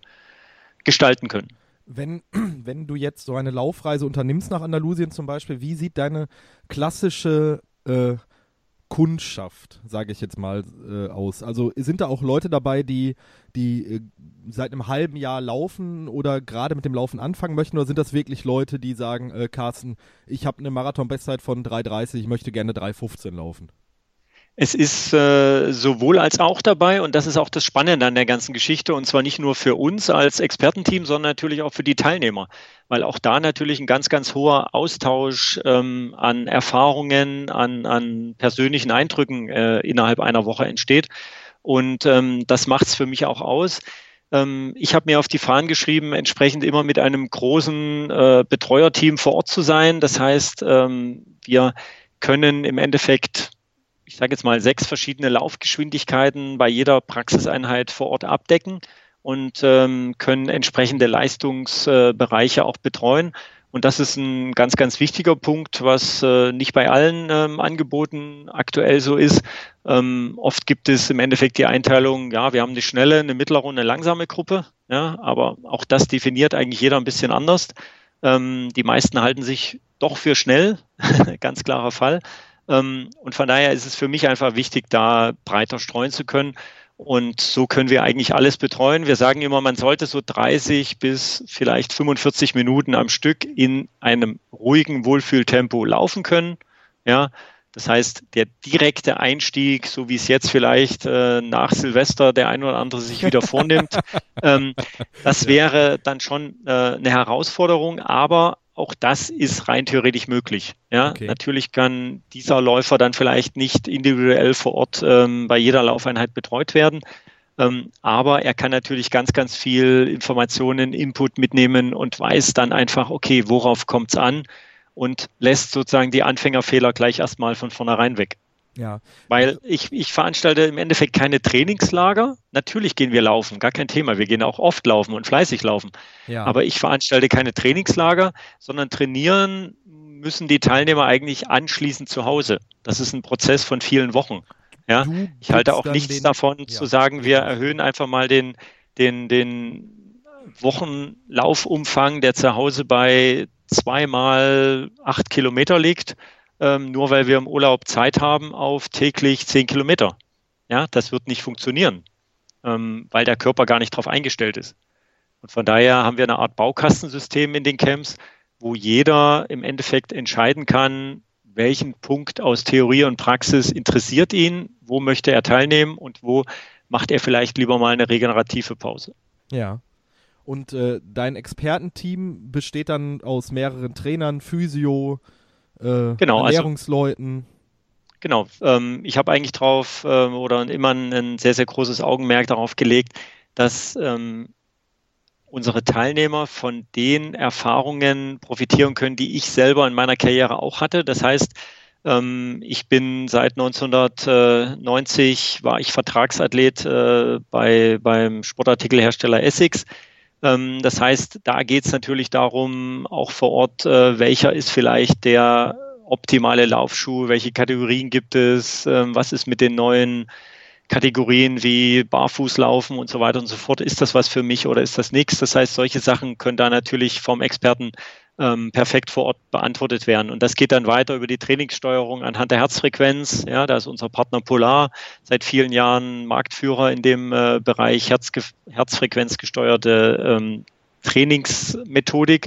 gestalten können. Wenn, wenn du jetzt so eine Laufreise unternimmst nach Andalusien zum Beispiel, wie sieht deine klassische äh, Kundschaft, sage ich jetzt mal, äh, aus? Also sind da auch Leute dabei, die, die äh, seit einem halben Jahr laufen oder gerade mit dem Laufen anfangen möchten? Oder sind das wirklich Leute, die sagen, äh, Carsten, ich habe eine Marathon-Bestzeit von 3,30, ich möchte gerne 3,15 laufen? Es ist äh, sowohl als auch dabei und das ist auch das Spannende an der ganzen Geschichte und zwar nicht nur für uns als Expertenteam, sondern natürlich auch für die Teilnehmer, weil auch da natürlich ein ganz, ganz hoher Austausch ähm, an Erfahrungen, an, an persönlichen Eindrücken äh, innerhalb einer Woche entsteht und ähm, das macht es für mich auch aus. Ähm, ich habe mir auf die Fahnen geschrieben, entsprechend immer mit einem großen äh, Betreuerteam vor Ort zu sein. Das heißt, ähm, wir können im Endeffekt ich sage jetzt mal, sechs verschiedene Laufgeschwindigkeiten bei jeder Praxiseinheit vor Ort abdecken und ähm, können entsprechende Leistungsbereiche auch betreuen. Und das ist ein ganz, ganz wichtiger Punkt, was äh, nicht bei allen ähm, Angeboten aktuell so ist. Ähm, oft gibt es im Endeffekt die Einteilung, ja, wir haben eine schnelle, eine mittlere und eine langsame Gruppe. Ja, aber auch das definiert eigentlich jeder ein bisschen anders. Ähm, die meisten halten sich doch für schnell, ganz klarer Fall. Ähm, und von daher ist es für mich einfach wichtig, da breiter streuen zu können. Und so können wir eigentlich alles betreuen. Wir sagen immer, man sollte so 30 bis vielleicht 45 Minuten am Stück in einem ruhigen Wohlfühltempo laufen können. Ja, das heißt, der direkte Einstieg, so wie es jetzt vielleicht äh, nach Silvester der ein oder andere sich wieder vornimmt, ähm, das wäre dann schon äh, eine Herausforderung. Aber auch das ist rein theoretisch möglich. Ja, okay. natürlich kann dieser Läufer dann vielleicht nicht individuell vor Ort ähm, bei jeder Laufeinheit betreut werden. Ähm, aber er kann natürlich ganz, ganz viel Informationen, Input mitnehmen und weiß dann einfach, okay, worauf kommt es an und lässt sozusagen die Anfängerfehler gleich erstmal von vornherein weg. Ja. Weil ich, ich veranstalte im Endeffekt keine Trainingslager. Natürlich gehen wir laufen, gar kein Thema. Wir gehen auch oft laufen und fleißig laufen. Ja. Aber ich veranstalte keine Trainingslager, sondern trainieren müssen die Teilnehmer eigentlich anschließend zu Hause. Das ist ein Prozess von vielen Wochen. Ja, ich halte auch nichts den, davon ja. zu sagen, wir erhöhen einfach mal den, den, den Wochenlaufumfang, der zu Hause bei zweimal acht Kilometer liegt ähm, nur weil wir im Urlaub Zeit haben, auf täglich zehn Kilometer. Ja, das wird nicht funktionieren, ähm, weil der Körper gar nicht darauf eingestellt ist. Und von daher haben wir eine Art Baukastensystem in den Camps, wo jeder im Endeffekt entscheiden kann, welchen Punkt aus Theorie und Praxis interessiert ihn, wo möchte er teilnehmen und wo macht er vielleicht lieber mal eine regenerative Pause. Ja. Und äh, dein Expertenteam besteht dann aus mehreren Trainern, Physio, äh, genau, also Ernährungsleuten. Also, genau, ähm, ich habe eigentlich drauf äh, oder immer ein sehr, sehr großes Augenmerk darauf gelegt, dass ähm, unsere Teilnehmer von den Erfahrungen profitieren können, die ich selber in meiner Karriere auch hatte. Das heißt, ähm, ich bin seit 1990 war ich Vertragsathlet äh, bei, beim Sportartikelhersteller Essex. Ähm, das heißt, da geht es natürlich darum, auch vor Ort, äh, welcher ist vielleicht der optimale Laufschuh, welche Kategorien gibt es, ähm, was ist mit den neuen Kategorien wie Barfußlaufen und so weiter und so fort. Ist das was für mich oder ist das nichts? Das heißt, solche Sachen können da natürlich vom Experten ähm, perfekt vor Ort beantwortet werden. Und das geht dann weiter über die Trainingssteuerung anhand der Herzfrequenz. Ja, da ist unser Partner Polar seit vielen Jahren Marktführer in dem äh, Bereich Herzge Herzfrequenzgesteuerte ähm, Trainingsmethodik.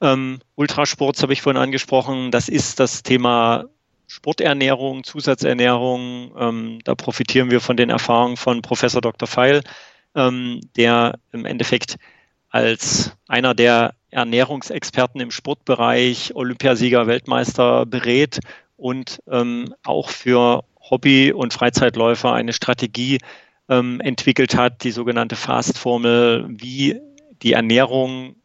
Ähm, Ultrasports habe ich vorhin angesprochen. Das ist das Thema Sporternährung, Zusatzernährung. Ähm, da profitieren wir von den Erfahrungen von Professor Dr. Feil, ähm, der im Endeffekt als einer der Ernährungsexperten im Sportbereich, Olympiasieger, Weltmeister berät und ähm, auch für Hobby- und Freizeitläufer eine Strategie ähm, entwickelt hat, die sogenannte Fast-Formel, wie die Ernährung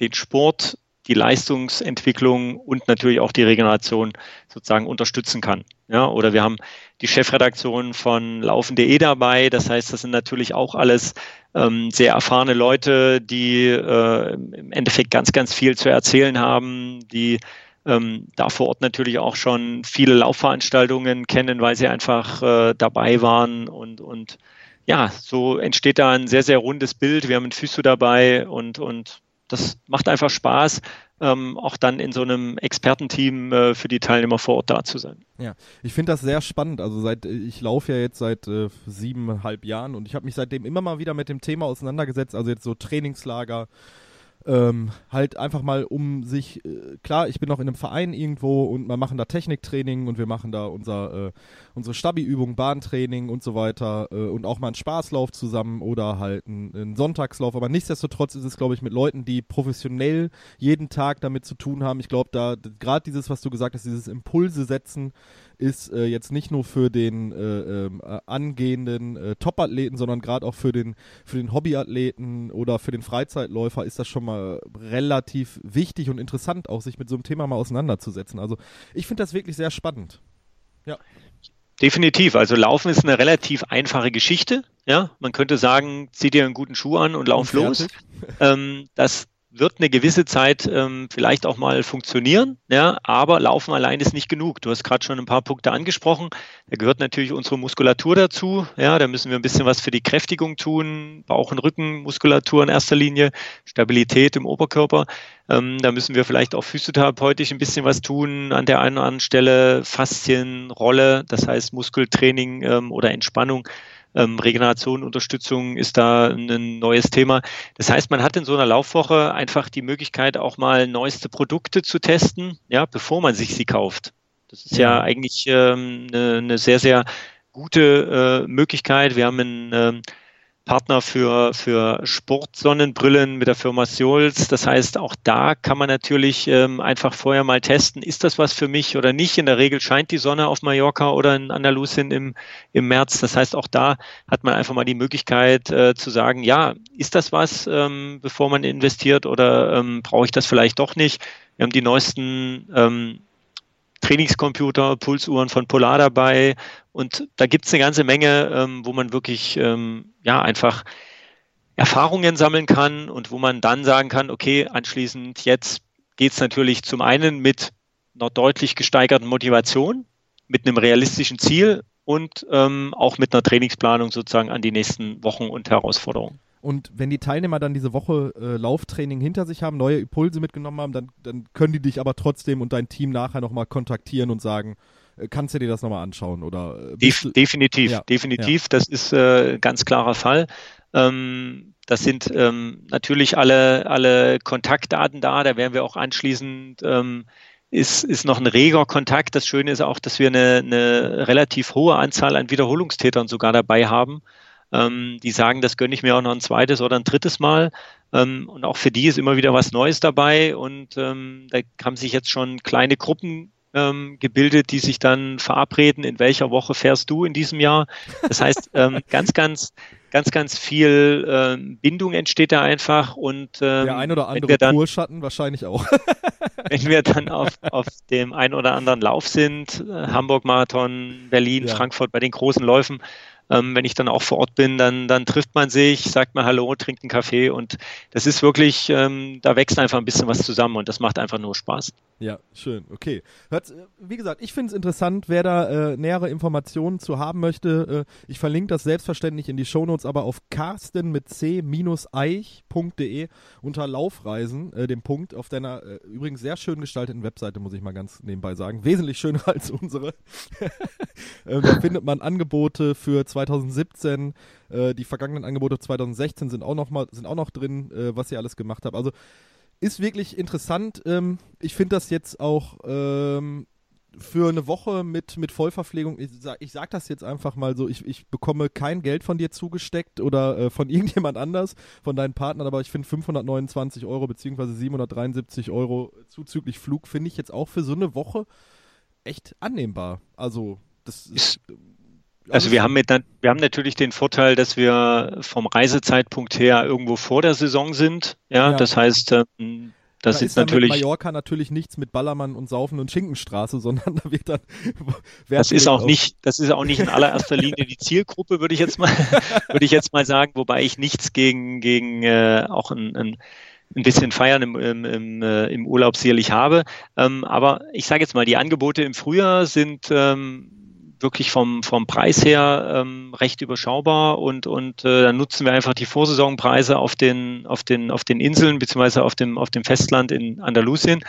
den Sport, die Leistungsentwicklung und natürlich auch die Regeneration sozusagen unterstützen kann. Ja, oder wir haben die Chefredaktion von Laufen.de dabei. Das heißt, das sind natürlich auch alles ähm, sehr erfahrene Leute, die äh, im Endeffekt ganz, ganz viel zu erzählen haben, die ähm, da vor Ort natürlich auch schon viele Laufveranstaltungen kennen, weil sie einfach äh, dabei waren und, und ja, so entsteht da ein sehr, sehr rundes Bild. Wir haben ein Physio dabei und, und das macht einfach Spaß, ähm, auch dann in so einem Expertenteam äh, für die Teilnehmer vor Ort da zu sein. Ja, ich finde das sehr spannend. Also seit ich laufe ja jetzt seit äh, siebeneinhalb Jahren und ich habe mich seitdem immer mal wieder mit dem Thema auseinandergesetzt. Also jetzt so Trainingslager, ähm, halt einfach mal um sich, äh, klar, ich bin noch in einem Verein irgendwo und wir machen da Techniktraining und wir machen da unser, äh, unsere Stabi-Übung, Bahntraining und so weiter äh, und auch mal einen Spaßlauf zusammen oder halt einen, einen Sonntagslauf. Aber nichtsdestotrotz ist es, glaube ich, mit Leuten, die professionell jeden Tag damit zu tun haben. Ich glaube, da gerade dieses, was du gesagt hast, dieses Impulse setzen, ist äh, jetzt nicht nur für den äh, ähm, äh, angehenden äh, Top-Athleten, sondern gerade auch für den, für den Hobbyathleten oder für den Freizeitläufer ist das schon mal relativ wichtig und interessant, auch sich mit so einem Thema mal auseinanderzusetzen. Also ich finde das wirklich sehr spannend. Ja. Definitiv. Also Laufen ist eine relativ einfache Geschichte. Ja, man könnte sagen, zieh dir einen guten Schuh an und lauf und los. Ähm, das wird eine gewisse Zeit ähm, vielleicht auch mal funktionieren, ja, aber Laufen allein ist nicht genug. Du hast gerade schon ein paar Punkte angesprochen. Da gehört natürlich unsere Muskulatur dazu. Ja, da müssen wir ein bisschen was für die Kräftigung tun, Bauch- und Rückenmuskulatur in erster Linie, Stabilität im Oberkörper. Ähm, da müssen wir vielleicht auch physiotherapeutisch ein bisschen was tun an der einen oder anderen Stelle, Faszienrolle, das heißt Muskeltraining ähm, oder Entspannung ähm, Regeneration, Unterstützung ist da ein neues Thema. Das heißt, man hat in so einer Laufwoche einfach die Möglichkeit, auch mal neueste Produkte zu testen, ja, bevor man sich sie kauft. Das ist ja, ja eigentlich ähm, eine, eine sehr, sehr gute äh, Möglichkeit. Wir haben ein ähm, Partner für, für Sportsonnenbrillen mit der Firma Sols. Das heißt, auch da kann man natürlich ähm, einfach vorher mal testen, ist das was für mich oder nicht. In der Regel scheint die Sonne auf Mallorca oder in Andalusien im, im März. Das heißt, auch da hat man einfach mal die Möglichkeit äh, zu sagen, ja, ist das was, ähm, bevor man investiert oder ähm, brauche ich das vielleicht doch nicht? Wir haben die neuesten ähm, Trainingscomputer, Pulsuhren von Polar dabei. Und da gibt es eine ganze Menge, ähm, wo man wirklich ähm, ja einfach Erfahrungen sammeln kann und wo man dann sagen kann, okay, anschließend jetzt geht es natürlich zum einen mit einer deutlich gesteigerten Motivation, mit einem realistischen Ziel und ähm, auch mit einer Trainingsplanung sozusagen an die nächsten Wochen und Herausforderungen. Und wenn die Teilnehmer dann diese Woche äh, Lauftraining hinter sich haben, neue Impulse mitgenommen haben, dann, dann können die dich aber trotzdem und dein Team nachher nochmal kontaktieren und sagen, äh, kannst du dir das nochmal anschauen? Oder, äh, Def definitiv, ja, definitiv. Ja. Das ist äh, ganz klarer Fall. Ähm, das sind ähm, natürlich alle, alle Kontaktdaten da. Da werden wir auch anschließend ähm, ist, ist noch ein reger Kontakt. Das Schöne ist auch, dass wir eine, eine relativ hohe Anzahl an Wiederholungstätern sogar dabei haben ähm, die sagen, das gönne ich mir auch noch ein zweites oder ein drittes Mal. Ähm, und auch für die ist immer wieder was Neues dabei. Und ähm, da haben sich jetzt schon kleine Gruppen ähm, gebildet, die sich dann verabreden, in welcher Woche fährst du in diesem Jahr. Das heißt, ähm, ganz, ganz, ganz, ganz viel ähm, Bindung entsteht da einfach. Und ähm, der ein oder andere dann, Kurschatten wahrscheinlich auch. wenn wir dann auf, auf dem ein oder anderen Lauf sind, äh, Hamburg Marathon, Berlin, ja. Frankfurt bei den großen Läufen, ähm, wenn ich dann auch vor Ort bin, dann, dann trifft man sich, sagt mal Hallo, trinkt einen Kaffee und das ist wirklich, ähm, da wächst einfach ein bisschen was zusammen und das macht einfach nur Spaß. Ja, schön, okay. Hört, wie gesagt, ich finde es interessant, wer da äh, nähere Informationen zu haben möchte. Äh, ich verlinke das selbstverständlich in die Shownotes, aber auf carsten mit c-eich.de unter Laufreisen, äh, dem Punkt auf deiner äh, übrigens sehr schön gestalteten Webseite, muss ich mal ganz nebenbei sagen. Wesentlich schöner als unsere. Äh, da findet man Angebote für 2017. Äh, die vergangenen Angebote 2016 sind auch noch mal, sind auch noch drin, was ihr alles gemacht habt. Also ist wirklich interessant. Ähm, ich finde das jetzt auch ähm, für eine Woche mit, mit Vollverpflegung, ich sage ich sag das jetzt einfach mal so, ich, ich bekomme kein Geld von dir zugesteckt oder äh, von irgendjemand anders, von deinen Partnern, aber ich finde 529 Euro beziehungsweise 773 Euro zuzüglich Flug, finde ich jetzt auch für so eine Woche echt annehmbar. Also, das ist Also wir haben, mit, wir haben natürlich den Vorteil, dass wir vom Reisezeitpunkt her irgendwo vor der Saison sind. Ja, ja. das heißt, ähm, das da ist, ist natürlich. Mallorca natürlich nichts mit Ballermann und Saufen und Schinkenstraße, sondern da wird dann. Das ist auch nicht, das ist auch nicht in allererster Linie die Zielgruppe, würde ich jetzt mal, würde ich jetzt mal sagen, wobei ich nichts gegen, gegen äh, auch ein, ein ein bisschen feiern im, im, im, äh, im Urlaub sicherlich habe. Ähm, aber ich sage jetzt mal, die Angebote im Frühjahr sind ähm, wirklich vom, vom Preis her ähm, recht überschaubar und, und äh, dann nutzen wir einfach die Vorsaisonpreise auf den, auf den, auf den Inseln beziehungsweise auf dem, auf dem Festland in Andalusien.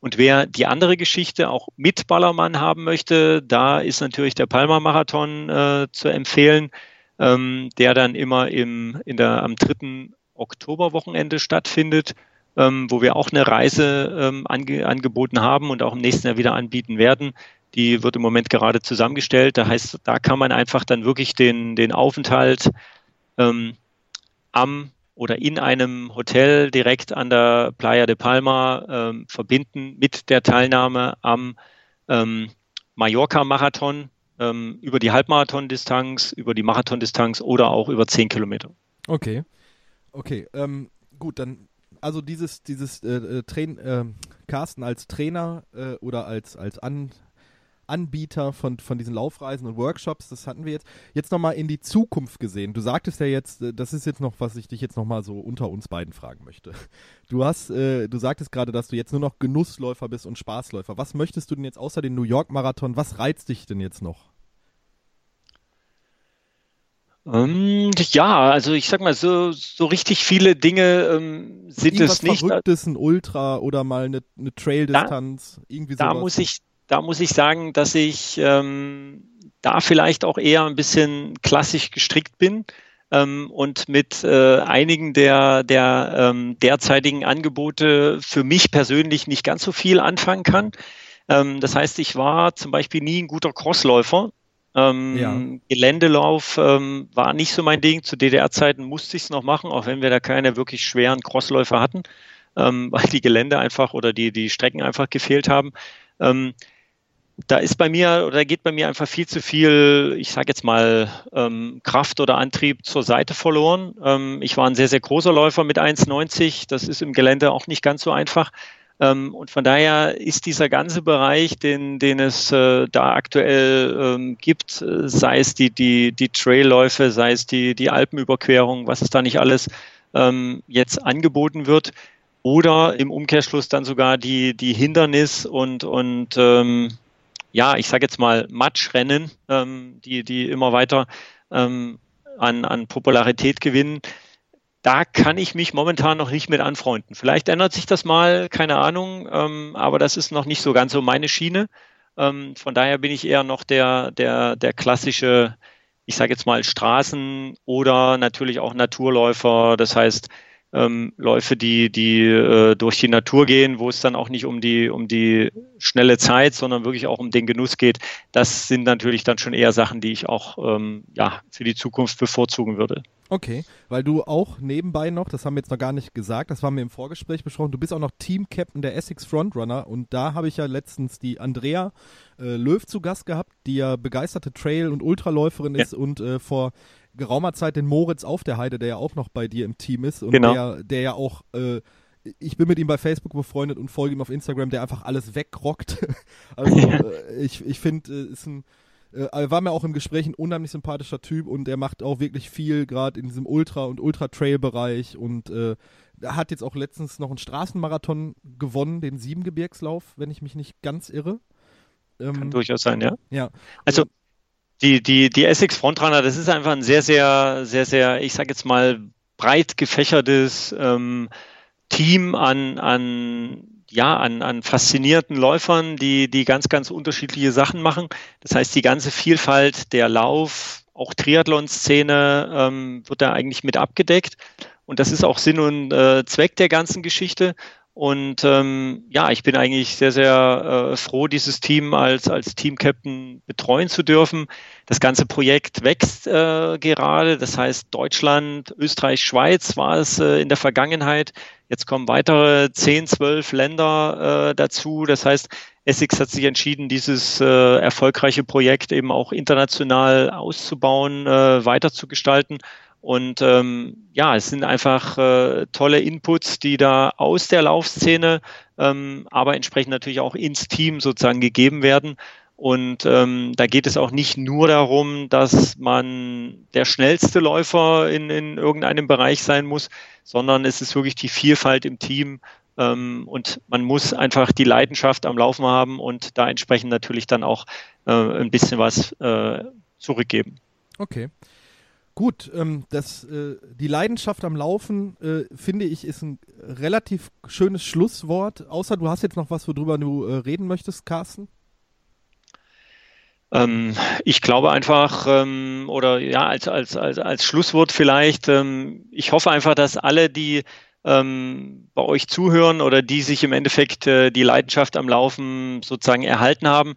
Und wer die andere Geschichte auch mit Ballermann haben möchte, da ist natürlich der Palma-Marathon äh, zu empfehlen, ähm, der dann immer im, in der, am dritten Oktoberwochenende stattfindet, ähm, wo wir auch eine Reise ähm, ange angeboten haben und auch im nächsten Jahr wieder anbieten werden. Die wird im Moment gerade zusammengestellt. Da heißt, da kann man einfach dann wirklich den, den Aufenthalt ähm, am oder in einem Hotel direkt an der Playa de Palma ähm, verbinden mit der Teilnahme am ähm, Mallorca-Marathon ähm, über die Halbmarathon-Distanz, über die Marathon-Distanz oder auch über 10 Kilometer. Okay. Okay, ähm, gut, dann, also dieses, dieses äh, äh, Train, äh, Carsten als Trainer äh, oder als, als An Anbieter von, von diesen Laufreisen und Workshops, das hatten wir jetzt. Jetzt nochmal in die Zukunft gesehen. Du sagtest ja jetzt, äh, das ist jetzt noch, was ich dich jetzt nochmal so unter uns beiden fragen möchte. Du hast, äh, du sagtest gerade, dass du jetzt nur noch Genussläufer bist und Spaßläufer. Was möchtest du denn jetzt außer den New York Marathon, was reizt dich denn jetzt noch? Ähm, ja, also ich sag mal, so, so richtig viele Dinge ähm, sind Irgendwas es nicht. Verrücktes, ein Ultra oder mal eine, eine Trail-Distanz, irgendwie sowas. Da muss ich, da muss ich sagen, dass ich ähm, da vielleicht auch eher ein bisschen klassisch gestrickt bin ähm, und mit äh, einigen der, der ähm, derzeitigen Angebote für mich persönlich nicht ganz so viel anfangen kann. Ähm, das heißt, ich war zum Beispiel nie ein guter Crossläufer. Ähm, ja. Geländelauf ähm, war nicht so mein Ding. Zu DDR-Zeiten musste ich es noch machen, auch wenn wir da keine wirklich schweren Crossläufer hatten, weil die Gelände einfach oder die, die Strecken einfach gefehlt haben. Ähm, da ist bei mir oder geht bei mir einfach viel zu viel, ich sage jetzt mal, ähm, Kraft oder Antrieb zur Seite verloren. Ähm, ich war ein sehr, sehr großer Läufer mit 1,90. Das ist im Gelände auch nicht ganz so einfach. Ähm, und von daher ist dieser ganze Bereich, den, den es äh, da aktuell ähm, gibt, äh, sei es die, die, die Trailläufe, sei es die, die Alpenüberquerung, was es da nicht alles ähm, jetzt angeboten wird, oder im Umkehrschluss dann sogar die, die Hindernis- und, und ähm, ja, ich sage jetzt mal Matschrennen, ähm, die, die immer weiter ähm, an, an Popularität gewinnen da kann ich mich momentan noch nicht mit anfreunden. Vielleicht ändert sich das mal, keine Ahnung, ähm, aber das ist noch nicht so ganz so meine Schiene. Ähm, von daher bin ich eher noch der, der, der klassische, ich sage jetzt mal Straßen- oder natürlich auch Naturläufer. Das heißt, ähm, Läufe, die, die äh, durch die Natur gehen, wo es dann auch nicht um die, um die schnelle Zeit, sondern wirklich auch um den Genuss geht, das sind natürlich dann schon eher Sachen, die ich auch ähm, ja, für die Zukunft bevorzugen würde. Okay, weil du auch nebenbei noch, das haben wir jetzt noch gar nicht gesagt, das haben wir im Vorgespräch besprochen, du bist auch noch Team-Captain der Essex Frontrunner und da habe ich ja letztens die Andrea äh, Löw zu Gast gehabt, die ja begeisterte Trail- und Ultraläuferin ja. ist und äh, vor geraumer Zeit den Moritz auf der Heide, der ja auch noch bei dir im Team ist und genau. der, der ja auch, äh, ich bin mit ihm bei Facebook befreundet und folge ihm auf Instagram, der einfach alles wegrockt. also äh, ich, ich finde, äh, ist ein äh, war mir auch im Gespräch ein unheimlich sympathischer Typ und er macht auch wirklich viel, gerade in diesem Ultra- und Ultra-Trail-Bereich und äh, hat jetzt auch letztens noch einen Straßenmarathon gewonnen, den Siebengebirgslauf, wenn ich mich nicht ganz irre. Ähm, Kann durchaus sein, ja. Ja. Also die, die, die Essex Frontrunner, das ist einfach ein sehr, sehr, sehr, sehr, ich sage jetzt mal, breit gefächertes ähm, Team an, an, ja, an, an faszinierten Läufern, die, die ganz, ganz unterschiedliche Sachen machen. Das heißt, die ganze Vielfalt der Lauf, auch Triathlon-Szene ähm, wird da eigentlich mit abgedeckt. Und das ist auch Sinn und äh, Zweck der ganzen Geschichte. Und ähm, ja, ich bin eigentlich sehr, sehr äh, froh, dieses Team als, als Team-Captain betreuen zu dürfen. Das ganze Projekt wächst äh, gerade. Das heißt, Deutschland, Österreich, Schweiz war es äh, in der Vergangenheit. Jetzt kommen weitere 10, 12 Länder äh, dazu. Das heißt, Essex hat sich entschieden, dieses äh, erfolgreiche Projekt eben auch international auszubauen, äh, weiterzugestalten. Und ähm, ja, es sind einfach äh, tolle Inputs, die da aus der Laufszene, ähm, aber entsprechend natürlich auch ins Team sozusagen gegeben werden. Und ähm, da geht es auch nicht nur darum, dass man der schnellste Läufer in, in irgendeinem Bereich sein muss, sondern es ist wirklich die Vielfalt im Team. Ähm, und man muss einfach die Leidenschaft am Laufen haben und da entsprechend natürlich dann auch äh, ein bisschen was äh, zurückgeben. Okay. Gut, ähm, das, äh, die Leidenschaft am Laufen, äh, finde ich, ist ein relativ schönes Schlusswort. Außer du hast jetzt noch was, worüber du äh, reden möchtest, Carsten? Ähm, ich glaube einfach, ähm, oder ja, als, als, als, als Schlusswort vielleicht, ähm, ich hoffe einfach, dass alle, die ähm, bei euch zuhören oder die sich im Endeffekt äh, die Leidenschaft am Laufen sozusagen erhalten haben,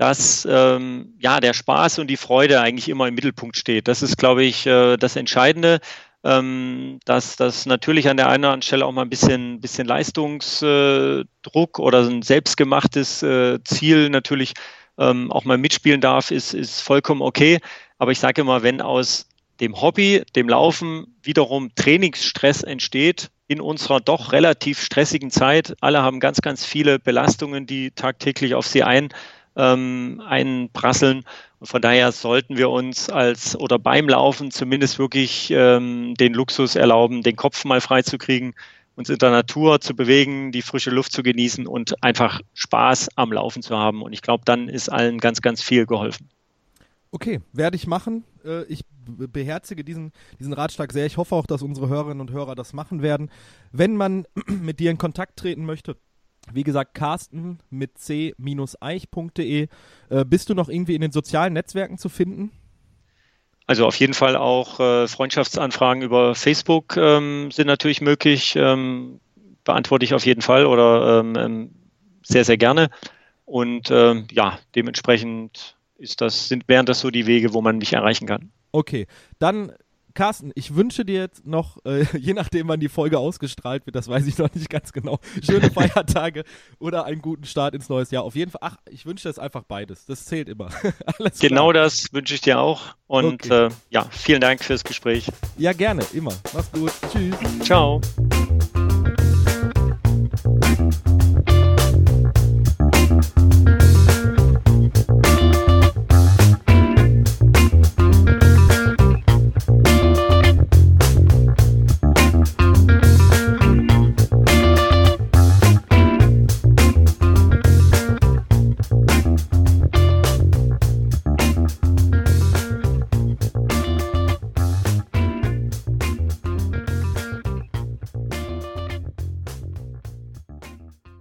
dass ähm, ja der Spaß und die Freude eigentlich immer im Mittelpunkt steht. Das ist, glaube ich, äh, das Entscheidende. Ähm, dass das natürlich an der einen oder anderen Stelle auch mal ein bisschen, bisschen Leistungsdruck oder ein selbstgemachtes äh, Ziel natürlich ähm, auch mal mitspielen darf, ist, ist vollkommen okay. Aber ich sage immer, wenn aus dem Hobby, dem Laufen wiederum Trainingsstress entsteht, in unserer doch relativ stressigen Zeit, alle haben ganz, ganz viele Belastungen, die tagtäglich auf sie ein, ähm, einprasseln. Und von daher sollten wir uns als oder beim Laufen zumindest wirklich ähm, den Luxus erlauben, den Kopf mal frei zu kriegen, uns in der Natur zu bewegen, die frische Luft zu genießen und einfach Spaß am Laufen zu haben. Und ich glaube, dann ist allen ganz, ganz viel geholfen. Okay, werde ich machen. Äh, ich beherzige diesen, diesen Ratschlag sehr. Ich hoffe auch, dass unsere Hörerinnen und Hörer das machen werden. Wenn man mit dir in Kontakt treten möchte, wie gesagt, Carsten mit c-eich.de. Äh, bist du noch irgendwie in den sozialen Netzwerken zu finden? Also auf jeden Fall auch äh, Freundschaftsanfragen über Facebook ähm, sind natürlich möglich. Ähm, beantworte ich auf jeden Fall oder ähm, ähm sehr, sehr gerne. Und ähm, ja, dementsprechend ist das, sind, wären das so die Wege, wo man mich erreichen kann. Okay, dann Carsten, ich wünsche dir jetzt noch, äh, je nachdem, wann die Folge ausgestrahlt wird, das weiß ich noch nicht ganz genau, schöne Feiertage oder einen guten Start ins neue Jahr. Auf jeden Fall, ach, ich wünsche dir einfach beides. Das zählt immer. genau das wünsche ich dir auch. Und okay. äh, ja, vielen Dank fürs Gespräch. Ja, gerne, immer. Mach's gut. Tschüss. Ciao.